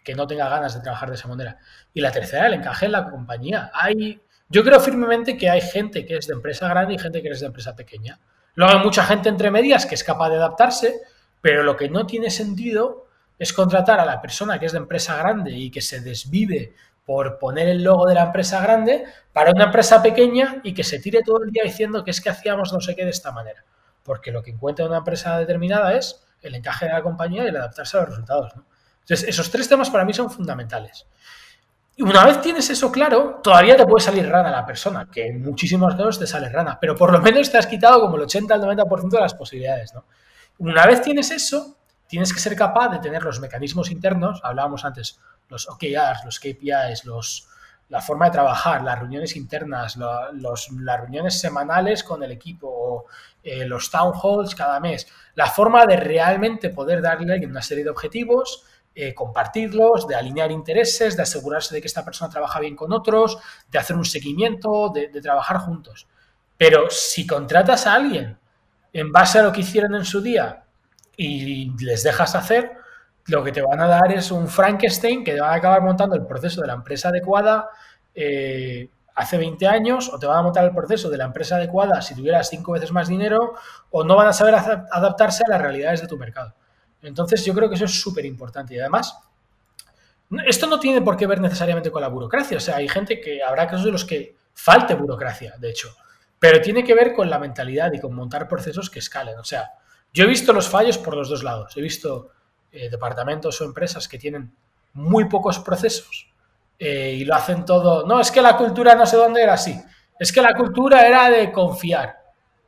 que no tenga ganas de trabajar de esa manera. Y la tercera, el encaje en la compañía. Hay, yo creo firmemente que hay gente que es de empresa grande y gente que es de empresa pequeña. Luego hay mucha gente entre medias que es capaz de adaptarse, pero lo que no tiene sentido es contratar a la persona que es de empresa grande y que se desvive por poner el logo de la empresa grande para una empresa pequeña y que se tire todo el día diciendo que es que hacíamos no sé qué de esta manera. Porque lo que encuentra una empresa determinada es el encaje de la compañía y el adaptarse a los resultados. Entonces, esos tres temas para mí son fundamentales. Y una vez tienes eso claro, todavía te puede salir rana la persona, que en muchísimos casos te sale rana, pero por lo menos te has quitado como el 80 al 90% de las posibilidades. ¿no? Una vez tienes eso, tienes que ser capaz de tener los mecanismos internos, hablábamos antes, los OKRs, los KPIs, los, la forma de trabajar, las reuniones internas, los, las reuniones semanales con el equipo, eh, los town halls cada mes, la forma de realmente poder darle una serie de objetivos, eh, compartirlos, de alinear intereses, de asegurarse de que esta persona trabaja bien con otros, de hacer un seguimiento, de, de trabajar juntos. Pero si contratas a alguien en base a lo que hicieron en su día y les dejas hacer, lo que te van a dar es un Frankenstein que te van a acabar montando el proceso de la empresa adecuada eh, hace 20 años, o te van a montar el proceso de la empresa adecuada si tuvieras cinco veces más dinero, o no van a saber adaptarse a las realidades de tu mercado. Entonces yo creo que eso es súper importante y además esto no tiene por qué ver necesariamente con la burocracia, o sea, hay gente que habrá casos de los que falte burocracia, de hecho, pero tiene que ver con la mentalidad y con montar procesos que escalen, o sea, yo he visto los fallos por los dos lados, he visto eh, departamentos o empresas que tienen muy pocos procesos eh, y lo hacen todo. No, es que la cultura no sé dónde era así. Es que la cultura era de confiar.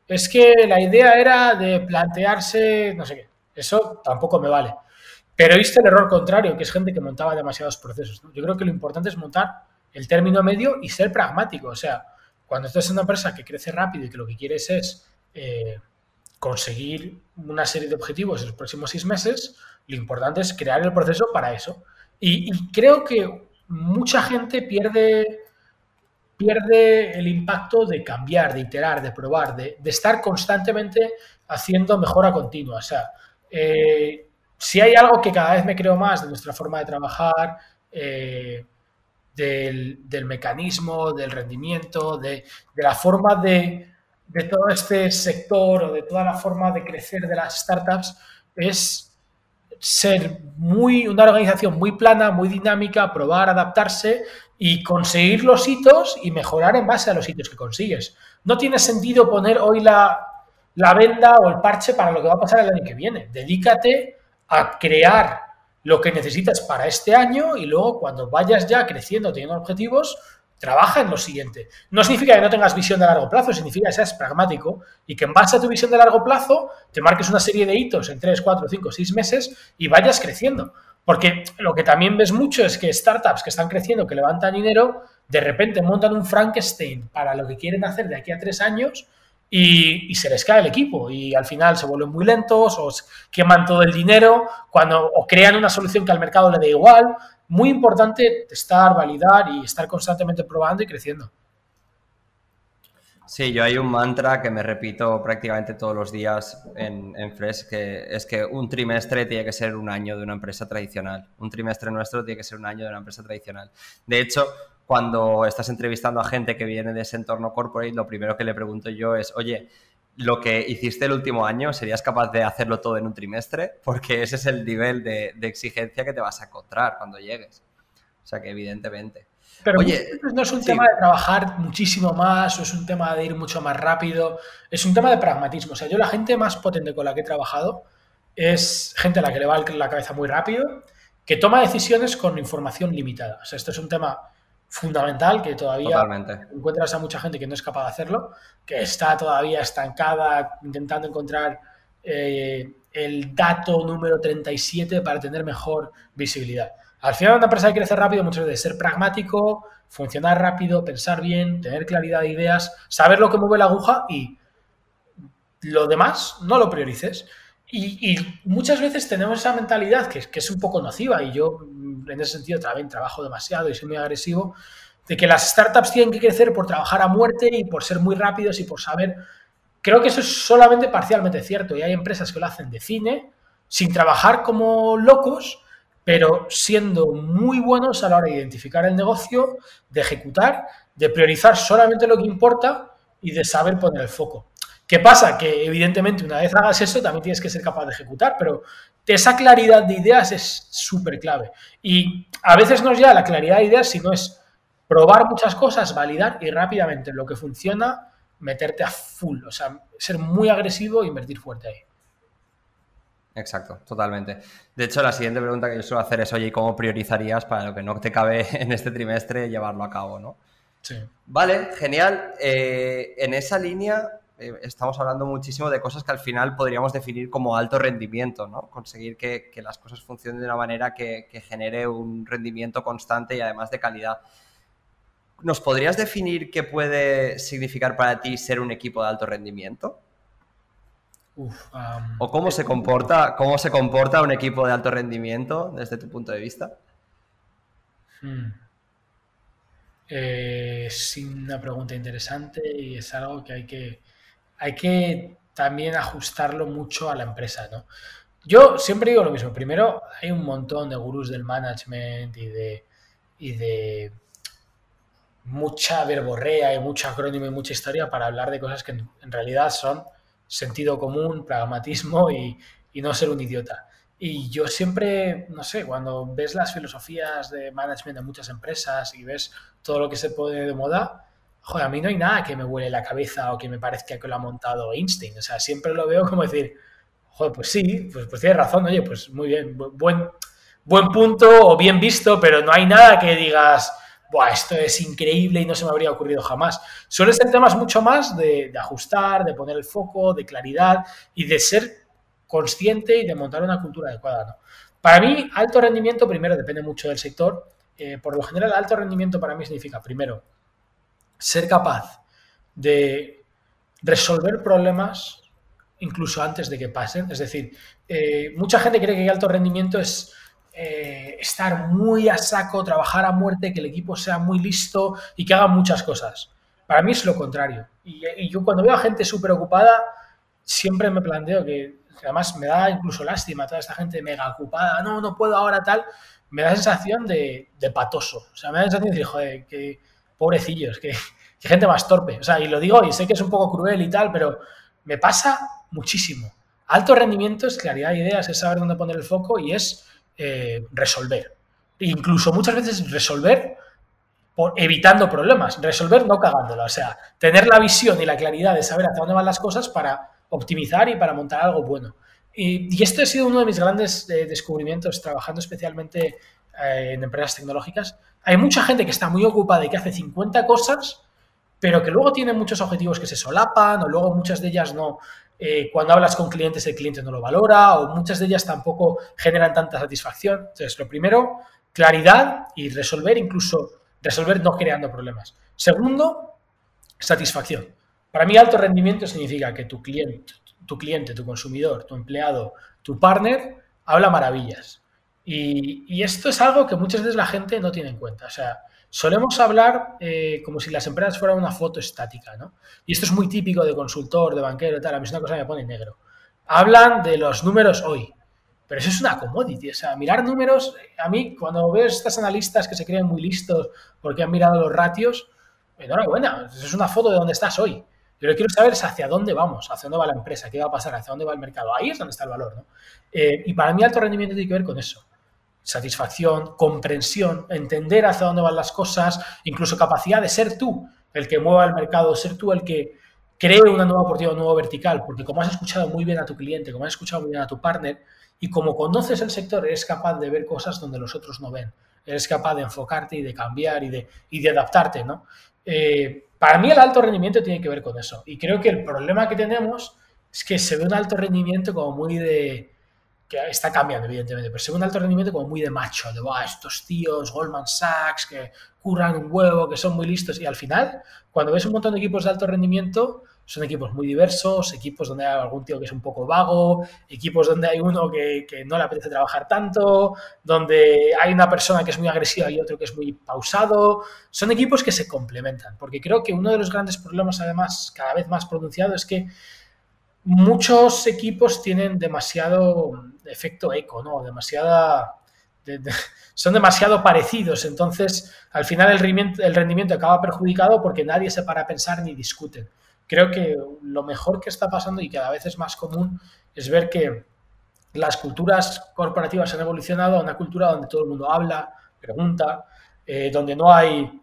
Es que la idea era de plantearse, no sé qué. Eso tampoco me vale. Pero viste el error contrario, que es gente que montaba demasiados procesos. Yo creo que lo importante es montar el término medio y ser pragmático. O sea, cuando estás en una empresa que crece rápido y que lo que quieres es eh, conseguir una serie de objetivos en los próximos seis meses, lo importante es crear el proceso para eso. Y, creo que mucha gente pierde, pierde el impacto de cambiar, de iterar, de probar, de, estar constantemente haciendo mejora continua. O sea, eh, si hay algo que cada vez me creo más de nuestra forma de trabajar, eh, del, mecanismo, del rendimiento, de, la forma de, de, todo este sector o de toda la forma de crecer de las startups, es ser muy, una organización muy plana, muy dinámica, probar, adaptarse y conseguir los hitos y mejorar en base a los hitos que consigues. No tiene sentido poner hoy la, la venda o el parche para lo que va a pasar el año que viene. Dedícate a crear lo que necesitas para este año y luego cuando vayas ya creciendo, teniendo objetivos, trabaja en lo siguiente. No significa que no tengas visión de largo plazo, significa que seas pragmático y que en base a tu visión de largo plazo te marques una serie de hitos en 3, 4, 5, 6 meses y vayas creciendo. Porque lo que también ves mucho es que startups que están creciendo, que levantan dinero, de repente montan un Frankenstein para lo que quieren hacer de aquí a tres años y, se les cae el equipo y al final se vuelven muy lentos o queman todo el dinero cuando, o crean una solución que al mercado le da igual muy importante estar, validar y estar constantemente probando y creciendo. Sí, yo hay un mantra que me repito prácticamente todos los días en, en Fresh, que es que un trimestre tiene que ser un año de una empresa tradicional. Un trimestre nuestro tiene que ser un año de una empresa tradicional. De hecho, cuando estás entrevistando a gente que viene de ese entorno corporate, lo primero que le pregunto yo es, oye, lo que hiciste el último año, ¿serías capaz de hacerlo todo en un trimestre? Porque ese es el nivel de, exigencia que te vas a encontrar cuando llegues. O sea que evidentemente. Pero Oye, no es un tema de trabajar muchísimo más o es un tema de ir mucho más rápido, es un tema de pragmatismo. O sea, yo la gente más potente con la que he trabajado es gente a la que le va la cabeza muy rápido, que toma decisiones con información limitada. O sea, esto es un tema fundamental que todavía encuentras a mucha gente que no es capaz de hacerlo, que está todavía estancada intentando encontrar eh, el dato número 37 para tener mejor visibilidad. Al final, una empresa que crece rápido muchas veces ser pragmático, funcionar rápido, pensar bien, tener claridad de ideas, saber lo que mueve la aguja y lo demás no lo priorices. Y, muchas veces tenemos esa mentalidad que, que, es un poco nociva y yo en ese sentido también trabajo demasiado y soy muy agresivo, de que las startups tienen que crecer por trabajar a muerte y por ser muy rápidos y por saber... Creo que eso es solamente parcialmente cierto y hay empresas que lo hacen de cine sin trabajar como locos, pero siendo muy buenos a la hora de identificar el negocio, de ejecutar, de priorizar solamente lo que importa y de saber poner el foco. ¿Qué pasa? Que evidentemente una vez hagas eso también tienes que ser capaz de ejecutar, pero esa claridad de ideas es súper clave. Y a veces no es ya la claridad de ideas, sino es probar muchas cosas, validar y rápidamente lo que funciona, meterte a full, o sea, ser muy agresivo e invertir fuerte ahí. Exacto, totalmente. De hecho, la siguiente pregunta que yo suelo hacer es, oye, ¿cómo priorizarías para lo que no te cabe *laughs* en este trimestre llevarlo a cabo, no? Sí. Vale, genial. Eh, en esa línea eh, estamos hablando muchísimo de cosas que al final podríamos definir como alto rendimiento, ¿no? Conseguir que, las cosas funcionen de una manera que, genere un rendimiento constante y además de calidad. ¿Nos podrías definir qué puede significar para ti ser un equipo de alto rendimiento? ¿O cómo se, comporta, cómo se comporta un equipo de alto rendimiento desde tu punto de vista? Hmm. Eh, es una pregunta interesante y es algo que hay que, hay que también ajustarlo mucho a la empresa, ¿no? Yo siempre digo lo mismo. Primero, hay un montón de gurús del management y de, y mucha verborrea y mucho acrónimo y mucha historia para hablar de cosas que en realidad son sentido común, pragmatismo y, no ser un idiota. Y yo siempre, no sé, cuando ves las filosofías de management de muchas empresas y ves todo lo que se pone de moda, joder, a mí no hay nada que me huele la cabeza o que me parezca que lo ha montado Einstein. O sea, siempre lo veo como decir, joder, pues sí, pues, pues tienes razón, oye, pues muy bien, buen, buen punto o bien visto, pero no hay nada que digas, Buah, esto es increíble y no se me habría ocurrido jamás. Suelen ser temas mucho más de, ajustar, de poner el foco, de claridad y de ser consciente y de montar una cultura adecuada. Para mí, alto rendimiento, primero, depende mucho del sector. Eh, por lo general, alto rendimiento para mí significa, primero, ser capaz de resolver problemas incluso antes de que pasen. Es decir, eh, mucha gente cree que alto rendimiento es eh, estar muy a saco, trabajar a muerte, que el equipo sea muy listo y que haga muchas cosas. Para mí es lo contrario. Y, yo cuando veo a gente súper ocupada, siempre me planteo que, además me da incluso lástima toda esta gente mega ocupada, no, no puedo ahora tal, me da sensación de, patoso. O sea, me da sensación de decir, joder, que pobrecillos, que, *laughs* gente más torpe. O sea, y lo digo y sé que es un poco cruel y tal, pero me pasa muchísimo. Alto rendimiento es claridad de ideas, es saber dónde poner el foco y es eh, resolver. Incluso muchas veces resolver por, evitando problemas, resolver no cagándola. O sea, tener la visión y la claridad de saber hacia dónde van las cosas para optimizar y para montar algo bueno. Y, esto ha sido uno de mis grandes eh, descubrimientos trabajando especialmente eh, en empresas tecnológicas. Hay mucha gente que está muy ocupada y que hace 50 cosas, pero que luego tiene muchos objetivos que se solapan o luego muchas de ellas no, eh, cuando hablas con clientes el cliente no lo valora o muchas de ellas tampoco generan tanta satisfacción. Entonces, lo primero, claridad y resolver, incluso resolver no creando problemas. Segundo, satisfacción. Para mí alto rendimiento significa que tu cliente, tu cliente, tu consumidor, tu empleado, tu partner habla maravillas. Y, esto es algo que muchas veces la gente no tiene en cuenta. O sea, Solemos hablar eh, como si las empresas fueran una foto estática, ¿no? Y esto es muy típico de consultor, de banquero y tal. A mí es una cosa que me pone negro. Hablan de los números hoy, pero eso es una commodity. O sea, mirar números, a mí, cuando veo estas analistas que se creen muy listos porque han mirado los ratios, enhorabuena, es una foto de dónde estás hoy. Yo lo que quiero saber es hacia dónde vamos, hacia dónde va la empresa, qué va a pasar, hacia dónde va el mercado. Ahí es donde está el valor, ¿no? Eh, y para mí alto rendimiento tiene que ver con eso satisfacción, comprensión, entender hacia dónde van las cosas, incluso capacidad de ser tú el que mueva el mercado, ser tú el que cree una nueva oportunidad, un nuevo vertical, porque como has escuchado muy bien a tu cliente, como has escuchado muy bien a tu partner, y como conoces el sector, eres capaz de ver cosas donde los otros no ven. Eres capaz de enfocarte y de cambiar y de, y de adaptarte, ¿no? Eh, para mí el alto rendimiento tiene que ver con eso. Y creo que el problema que tenemos es que se ve un alto rendimiento como muy de, que está cambiando, evidentemente, pero según alto rendimiento como muy de macho, de estos tíos, Goldman Sachs, que curran un huevo, que son muy listos, y al final, cuando ves un montón de equipos de alto rendimiento, son equipos muy diversos, equipos donde hay algún tío que es un poco vago, equipos donde hay uno que, que, no le apetece trabajar tanto, donde hay una persona que es muy agresiva y otro que es muy pausado. Son equipos que se complementan, porque creo que uno de los grandes problemas, además, cada vez más pronunciado, es que muchos equipos tienen demasiado efecto eco, ¿no? *laughs* Son demasiado parecidos. Entonces, al final el rendimiento, el rendimiento acaba perjudicado porque nadie se para a pensar ni discuten. creo que lo mejor que está pasando y cada vez es más común es ver que las culturas corporativas han evolucionado a una cultura donde todo el mundo habla, pregunta, eh, donde no hay,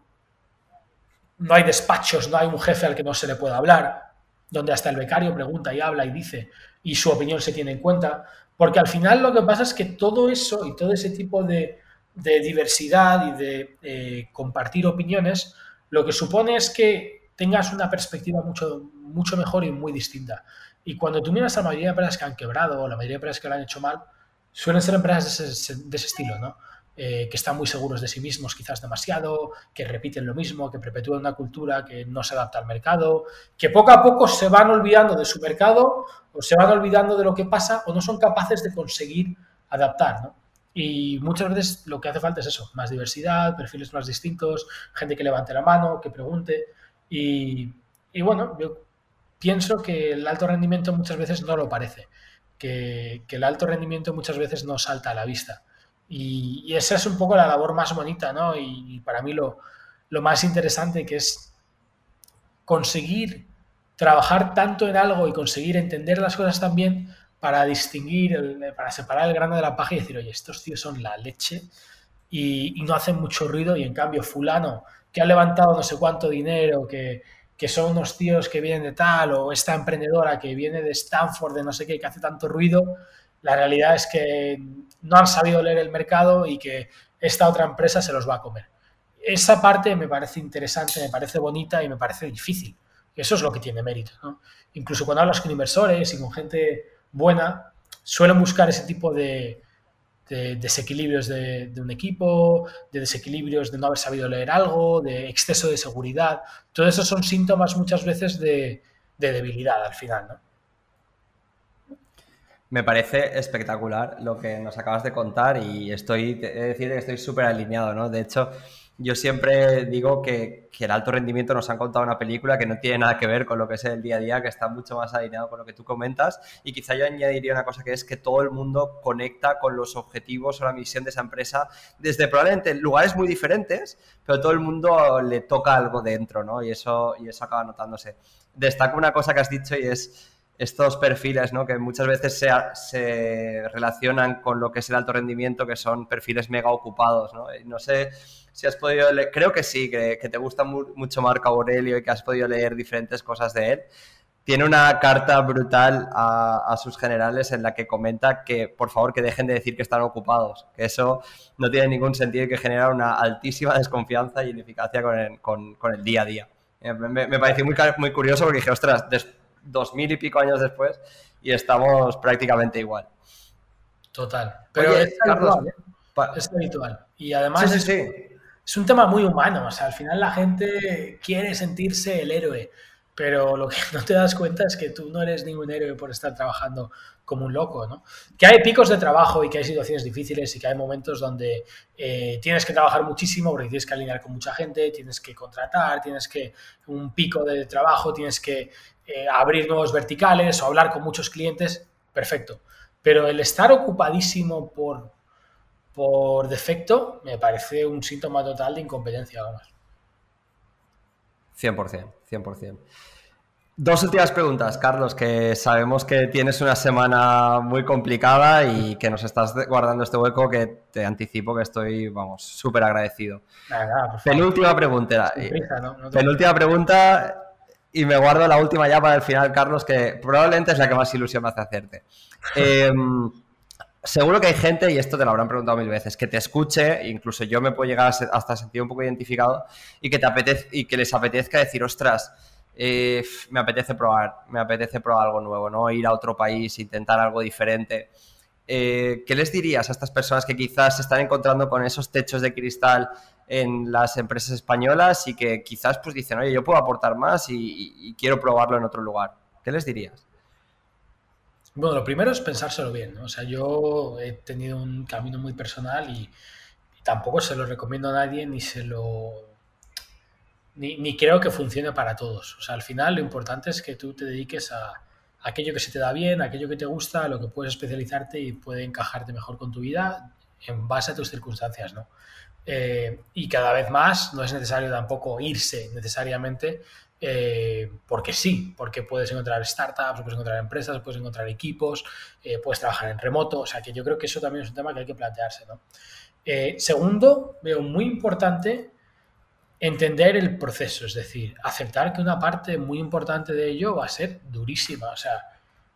no hay despachos, no hay un jefe al que no se le pueda hablar, donde hasta el becario pregunta y habla y dice y su opinión se tiene en cuenta, porque al final lo que pasa es que todo eso y todo ese tipo de, diversidad y de eh, compartir opiniones, lo que supone es que tengas una perspectiva mucho, mucho mejor y muy distinta. Y cuando tú miras a la mayoría de empresas que han quebrado o la mayoría de empresas que lo han hecho mal, suelen ser empresas de ese, de ese estilo, ¿no? Eh, que están muy seguros de sí mismos quizás demasiado, que repiten lo mismo, que perpetúan una cultura que no se adapta al mercado, que poco a poco se van olvidando de su mercado o se van olvidando de lo que pasa o no son capaces de conseguir adaptar. Y muchas veces lo que hace falta es eso, más diversidad, perfiles más distintos, gente que levante la mano, que pregunte. Y, y bueno, yo pienso que el alto rendimiento muchas veces no lo parece, que, que el alto rendimiento muchas veces no salta a la vista. Y, esa es un poco la labor más bonita, ¿no? Y, para mí lo, más interesante que es conseguir trabajar tanto en algo y conseguir entender las cosas también para distinguir, para separar el grano de la paja y decir, oye, estos tíos son la leche y, no hacen mucho ruido y en cambio fulano que ha levantado no sé cuánto dinero, que, que son unos tíos que vienen de tal o esta emprendedora que viene de Stanford, de no sé qué, que hace tanto ruido, la realidad es que no han sabido leer el mercado y que esta otra empresa se los va a comer. Esa parte me parece interesante, me parece bonita y me parece difícil. Eso es lo que tiene mérito. Incluso cuando hablas con inversores y con gente buena, suelen buscar ese tipo de, desequilibrios de, un equipo, de desequilibrios de no haber sabido leer algo, de exceso de seguridad. Todo eso son síntomas muchas veces de, debilidad al final. ¿no? Me parece espectacular lo que nos acabas de contar y estoy, he de decir que estoy súper alineado, ¿no? De hecho, yo siempre digo que, el alto rendimiento nos han contado una película que no tiene nada que ver con lo que es el día a día, que está mucho más alineado con lo que tú comentas. Y quizá yo añadiría una cosa que es que todo el mundo conecta con los objetivos o la misión de esa empresa desde probablemente lugares muy diferentes, pero todo el mundo le toca algo dentro, ¿no? Y eso, y eso acaba notándose. Destaco una cosa que has dicho y es estos perfiles, ¿no? Que muchas veces se, se, relacionan con lo que es el alto rendimiento, que son perfiles mega ocupados, ¿no? no sé si has podido leer, creo que sí, que, te gusta mucho Marco Aurelio y que has podido leer diferentes cosas de él. Tiene una carta brutal a, sus generales en la que comenta que, por favor, que dejen de decir que están ocupados, que eso no tiene ningún sentido y que genera una altísima *laughs* desconfianza y ineficacia con el, con, con el día a día. Eh, me, me pareció muy, muy curioso porque dije, ostras, después dos mil y pico años después y estamos prácticamente igual. Total. Pero es, habitual, ¿eh? es, habitual, Y además es, es, un tema muy humano. O sea, al final la gente quiere sentirse el héroe. Pero lo que *laughs* no te das cuenta es que tú no eres ningún héroe por estar trabajando como un loco, ¿no? Que hay picos de trabajo y que hay situaciones difíciles y que hay momentos donde eh, tienes que trabajar muchísimo porque tienes que alinear con mucha gente, tienes que contratar, tienes que un pico de trabajo, tienes que eh, abrir nuevos verticales o hablar con muchos clientes, perfecto. Pero el estar ocupadísimo por, por defecto me parece un síntoma total de incompetencia, vamos. 100%, 100%. Dos últimas preguntas, Carlos, que sabemos que tienes una semana muy complicada y que nos estás guardando este hueco que te anticipo que estoy, vamos, súper agradecido. penúltima pregunta. penúltima pregunta y me guardo la última ya para el final, Carlos, que probablemente es la que más ilusión me hace hacerte. Em, seguro que hay gente, y esto te lo habrán preguntado mil veces, que te escuche, incluso yo me puedo llegar hasta sentir un poco identificado, y que, te apetez, y que les apetezca decir, ostras, eh, me apetece probar, me apetece probar algo nuevo, ¿no? Ir a otro país, intentar algo diferente. Eh, ¿Qué les dirías a estas personas que quizás se están encontrando con esos techos de cristal en las empresas españolas y que quizás pues dicen, oye, yo puedo aportar más y, quiero probarlo en otro lugar. ¿Qué les dirías? Bueno, lo primero es pensárselo bien. O sea, yo he tenido un camino muy personal y, tampoco se lo recomiendo a nadie ni se lo... Ni, creo que funcione para todos. O sea, al final lo importante es que tú te dediques a, aquello que se te da bien, aquello que te gusta, lo que puedes especializarte y puede encajarte mejor con tu vida en base a tus circunstancias, ¿no? Eh, y cada vez más no es necesario tampoco irse necesariamente eh, porque sí, porque puedes encontrar startups, puedes encontrar empresas, puedes encontrar equipos, eh, puedes trabajar en remoto, o sea que yo creo que eso también es un tema que hay que plantearse. ¿no? Eh, segundo, veo muy importante entender el proceso, es decir, aceptar que una parte muy importante de ello va a ser durísima. O sea,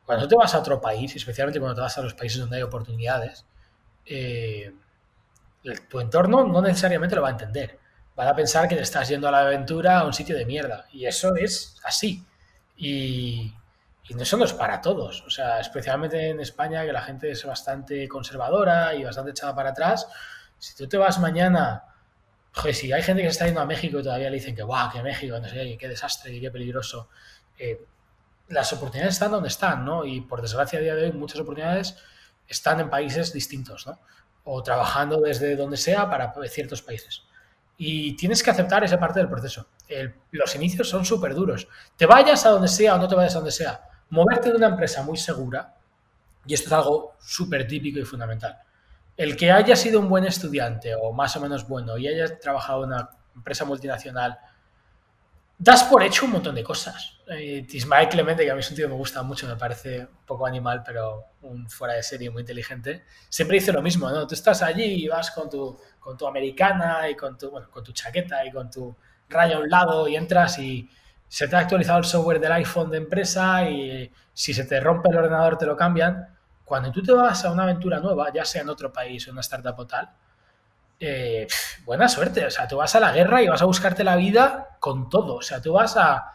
cuando te vas a otro país, especialmente cuando te vas a los países donde hay oportunidades, tu entorno no necesariamente lo va a entender van a pensar que te estás yendo a la aventura a un sitio de mierda. Y eso es así. Y, y eso no es para todos. O sea, especialmente en España, que la gente es bastante conservadora y bastante echada para atrás. Si tú te vas mañana, joder, si hay gente que se está yendo a México y todavía le dicen que guau, que México, no qué desastre qué peligroso. Eh, las oportunidades están donde están, ¿no? Y por desgracia a día de hoy muchas oportunidades están en países distintos, ¿no? O trabajando desde donde sea para ciertos países. Y tienes que aceptar esa parte del proceso. los inicios son súper duros. Te vayas a donde sea o no te vayas a donde sea, moverte de una empresa muy segura, y esto es algo súper típico y fundamental. El que haya sido un buen estudiante o más o menos bueno y haya trabajado en una empresa multinacional das por hecho un montón de cosas. Eh, Ismael Clemente, que a mí es un tío que me gusta mucho, me parece un poco animal, pero un fuera de serie muy inteligente, siempre dice lo mismo, ¿no? Tú estás allí y vas con tu, con tu americana y con tu, bueno, con tu chaqueta y con tu raya a un lado y entras y se te ha actualizado el software del iPhone de empresa y si se te rompe el ordenador te lo cambian. Cuando tú te vas a una aventura nueva, ya sea en otro país o en una startup o tal, eh, buena suerte. O sea, tú vas a la guerra y vas a buscarte la vida con todo. O sea, tú vas a...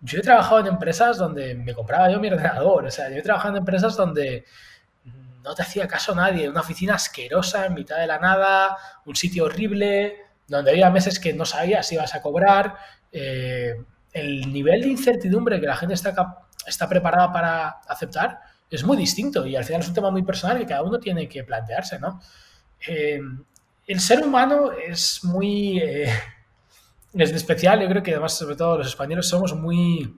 Yo he trabajado en empresas donde me compraba yo mi ordenador. O sea, yo he trabajado en empresas donde no te hacía caso nadie. Una oficina asquerosa en mitad de la nada, un sitio horrible, donde había meses que no sabías si ibas a cobrar. Eh, el nivel de incertidumbre que la gente está, está preparada para aceptar es muy distinto y al final es un tema muy personal que cada uno tiene que plantearse, ¿no? Eh, el ser humano es muy... Eh, *laughs* es especial, yo creo que además, sobre todo los españoles, somos muy...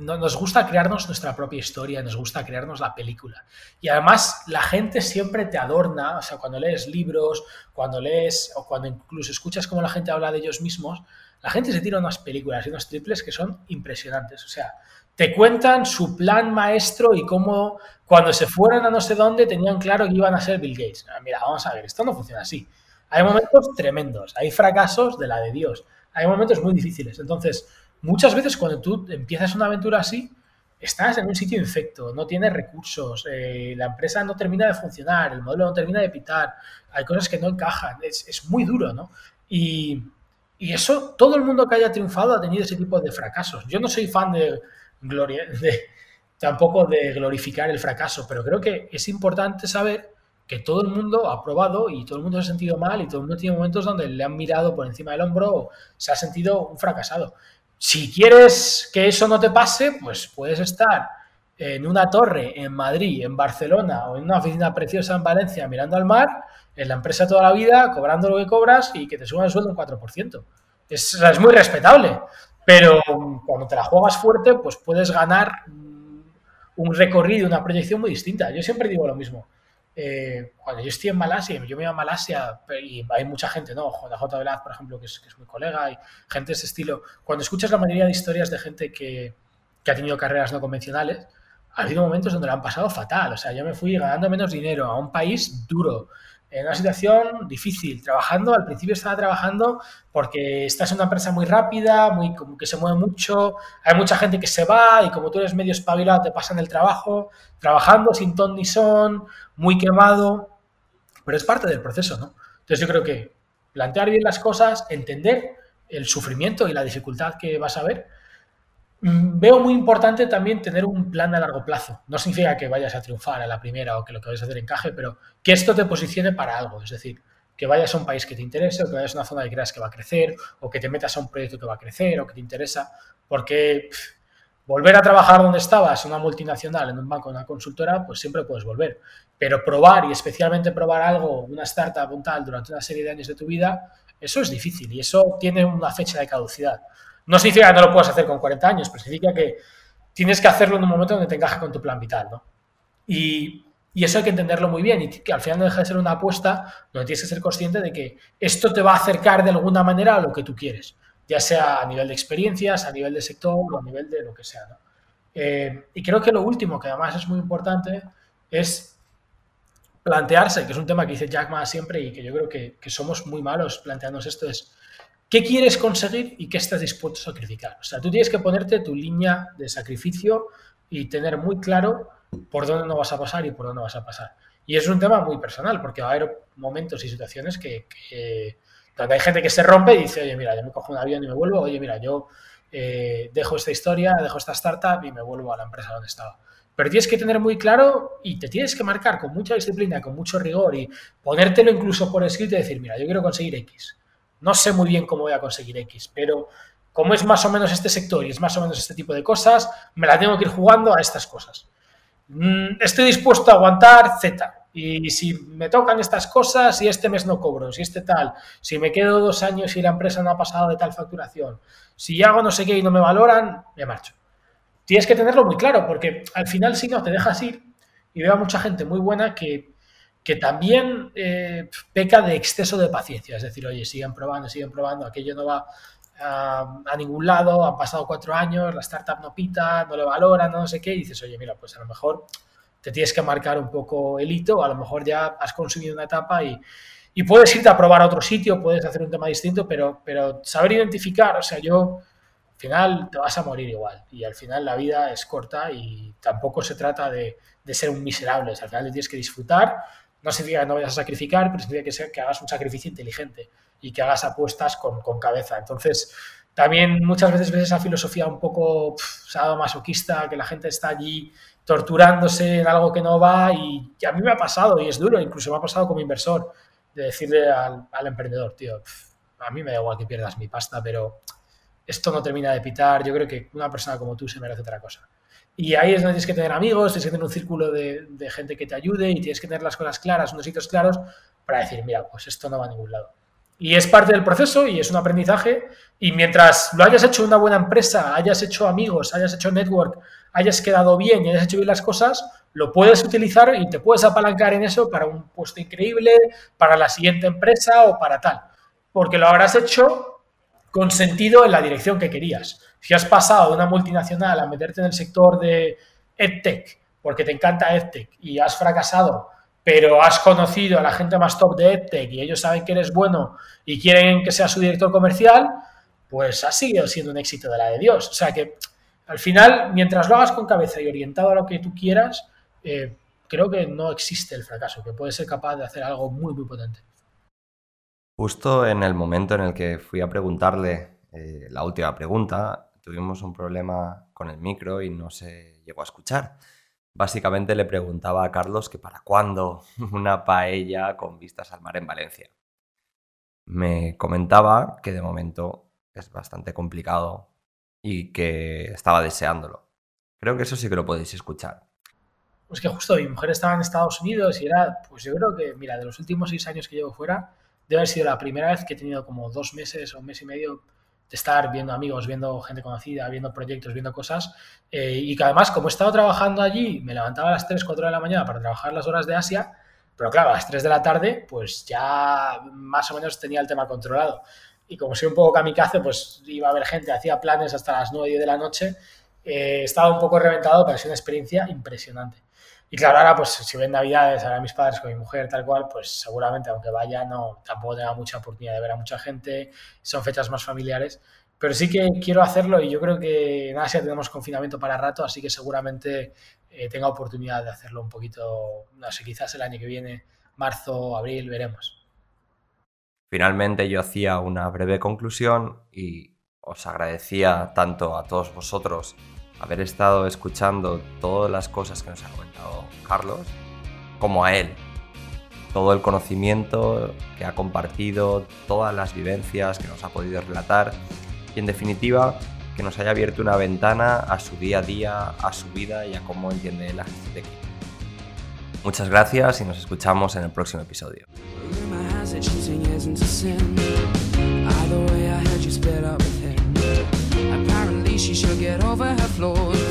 Nos gusta crearnos nuestra propia historia, nos gusta crearnos la película. Y además la gente siempre te adorna, o sea, cuando lees libros, cuando lees o cuando incluso escuchas cómo la gente habla de ellos mismos, la gente se tira unas películas y unos triples que son impresionantes. O sea, te cuentan su plan maestro y cómo cuando se fueron a no sé dónde tenían claro que iban a ser Bill Gates. Ah, mira, vamos a ver, esto no funciona así. Hay momentos tremendos, hay fracasos de la de Dios, hay momentos muy difíciles. Entonces, muchas veces cuando tú empiezas una aventura así, estás en un sitio infecto, no tienes recursos, eh, la empresa no termina de funcionar, el modelo no termina de pitar, hay cosas que no encajan, es, es muy duro, ¿no? Y, y, eso, todo el mundo que haya triunfado ha tenido ese tipo de fracasos. Yo no soy fan de gloria, de, tampoco de glorificar el fracaso, pero creo que es importante saber que todo el mundo ha probado y todo el mundo se ha sentido mal y todo el mundo tiene momentos donde le han mirado por encima del hombro o se ha sentido un fracasado. Si quieres que eso no te pase, pues puedes estar en una torre en Madrid, en Barcelona o en una oficina preciosa en Valencia mirando al mar, en la empresa toda la vida, cobrando lo que cobras y que te suban el sueldo un 4%. Es, es muy respetable. Pero cuando te la juegas fuerte, pues puedes ganar un recorrido, una proyección muy distinta. Yo siempre digo lo mismo. Eh, cuando yo estoy en Malasia, yo me voy a Malasia y hay mucha gente, ¿no? JJ Velaz, por ejemplo, que es, que es mi colega, y gente de ese estilo. Cuando escuchas la mayoría de historias de gente que, que ha tenido carreras no convencionales, ha habido momentos donde lo han pasado fatal. O sea, yo me fui ganando menos dinero a un país duro, en una situación difícil, trabajando, al principio estaba trabajando porque estás en una empresa muy rápida, muy como que se mueve mucho, hay mucha gente que se va y como tú eres medio espabilado te pasan el trabajo, trabajando sin ton ni son, muy quemado, pero es parte del proceso, ¿no? Entonces yo creo que plantear bien las cosas, entender el sufrimiento y la dificultad que vas a ver veo muy importante también tener un plan a largo plazo. No significa que vayas a triunfar a la primera o que lo que vayas a hacer encaje, pero que esto te posicione para algo. Es decir, que vayas a un país que te interese o que vayas a una zona que creas que va a crecer o que te metas a un proyecto que va a crecer o que te interesa. Porque volver a trabajar donde estabas, una multinacional, en un banco, en una consultora, pues siempre puedes volver. Pero probar y especialmente probar algo, una startup, un tal, durante una serie de años de tu vida, eso es difícil y eso tiene una fecha de caducidad. No significa que no lo puedas hacer con 40 años, pero significa que tienes que hacerlo en un momento donde te encaje con tu plan vital, ¿no? Y, eso hay que entenderlo muy bien y que al final no deja de ser una apuesta donde tienes que ser consciente de que esto te va a acercar de alguna manera a lo que tú quieres. ya sea a nivel de experiencias, a nivel de sector o a nivel de lo que sea. Eh, y creo que lo último, que además es muy importante, es plantearse, que es un tema que dice Jack Ma siempre y que yo creo que, que somos muy malos planteándonos esto, es qué quieres conseguir y qué estás dispuesto a sacrificar. O sea, tú tienes que ponerte tu línea de sacrificio y tener muy claro por dónde no vas a pasar y por dónde vas a pasar. Y es un tema muy personal, porque va a haber momentos y situaciones que, donde hay gente que se rompe y dice, oye, mira, yo me cojo un avión y me vuelvo, oye, mira, yo eh, dejo esta historia, dejo esta startup y me vuelvo a la empresa donde estaba. Pero tienes que tener muy claro y te tienes que marcar con mucha disciplina, con mucho rigor y ponértelo incluso por escrito y decir, mira, yo quiero conseguir X. No sé muy bien cómo voy a conseguir X, pero como es más o menos este sector y es más o menos este tipo de cosas, me la tengo que ir jugando a estas cosas. Mm, estoy dispuesto a aguantar Z. Y si me tocan estas cosas, si este mes no cobro, si este tal, si me quedo dos años y la empresa no ha pasado de tal facturación, si hago no sé qué y no me valoran, me marcho. Tienes que tenerlo muy claro, porque al final si no te dejas ir, y veo a mucha gente muy buena que, que también eh, peca de exceso de paciencia, es decir, oye, siguen probando, siguen probando, aquello no va a, ningún lado, han pasado cuatro años, la startup no pita, no le valora, no sé qué, y dices, oye, mira, pues a lo mejor te tienes que marcar un poco el hito, a lo mejor ya has consumido una etapa y, puedes irte a probar a otro sitio, puedes hacer un tema distinto, pero, pero saber identificar, o sea, yo al final te vas a morir igual y al final la vida es corta y tampoco se trata de ser un miserable, al final tienes que disfrutar, no significa que no vayas a sacrificar, pero significa que, que hagas un sacrificio inteligente y que hagas apuestas con, cabeza. Entonces, también muchas veces ves esa filosofía un poco masoquista, que la gente está allí torturándose en algo que no va y, a mí me ha pasado y es duro, incluso me ha pasado como inversor, de decirle al emprendedor, tío, a mí me da igual que pierdas mi pasta, pero esto no termina de pitar, yo creo que una persona como tú se merece otra cosa. Y ahí es donde tienes que tener amigos, tienes que tener un círculo de, gente que te ayude y tienes que tener las cosas claras, unos sitios claros para decir, mira, pues esto no va a ningún lado. Y es parte del proceso y es un aprendizaje. Y mientras lo hayas hecho una buena empresa, hayas hecho amigos, hayas hecho network, hayas quedado bien y hayas hecho bien las cosas, lo puedes utilizar y te puedes apalancar en eso para un puesto increíble, para la siguiente empresa o para tal. Porque lo habrás hecho con sentido en la dirección que querías. Si has pasado de una multinacional a meterte en el sector de EdTech, porque te encanta EdTech, y has fracasado pero has conocido a la gente más top de EdTech y ellos saben que eres bueno y quieren que sea su director comercial, pues ha seguido siendo un éxito de la de Dios. O sea que al final, mientras lo hagas con cabeza y orientado a lo que tú quieras, eh, creo que no existe el fracaso, que puedes ser capaz de hacer algo muy, muy potente. Justo en el momento en el que fui a preguntarle eh, la última pregunta, tuvimos un problema con el micro y no se llegó a escuchar. Básicamente le preguntaba a Carlos que para cuándo *laughs* una paella con vistas al mar en Valencia. Me comentaba que de momento es bastante complicado y que estaba deseándolo. Creo que eso sí que lo podéis escuchar. Pues que justo mi mujer estaba en Estados Unidos y era, pues yo creo que, mira, de los últimos seis años que llevo fuera, debe haber sido la primera vez que he tenido como dos meses o un mes y medio estar viendo amigos, viendo gente conocida, viendo proyectos, viendo cosas. Eh, y que además, como he estado trabajando allí, me levantaba a las 3, 4 de la mañana para trabajar las horas de Asia, pero claro, a las 3 de la tarde, pues ya más o menos tenía el tema controlado. Y como soy un poco kamikaze, pues iba a ver gente, hacía planes hasta las 9, 10 de la noche. Eh, estaba un poco reventado, pero es una experiencia impresionante. Y claro, ahora pues si ven Navidades, ahora mis padres con mi mujer, tal cual, pues seguramente aunque vaya, no, tampoco tenga mucha oportunidad de ver a mucha gente, son fechas más familiares, pero sí que quiero hacerlo y yo creo que en Asia tenemos confinamiento para rato, así que seguramente eh, tenga oportunidad de hacerlo un poquito, no sé, quizás el año que viene, marzo, abril, veremos. Finalmente yo hacía una breve conclusión y os agradecía tanto a todos vosotros haber estado escuchando todas las cosas que nos ha comentado Carlos, como a él. Todo el conocimiento que ha compartido, todas las vivencias que nos ha podido relatar y en definitiva que nos haya abierto una ventana a su día a día, a su vida y a cómo entiende la gestión de equipo. Muchas gracias y nos escuchamos en el próximo episodio. She should get over her flaws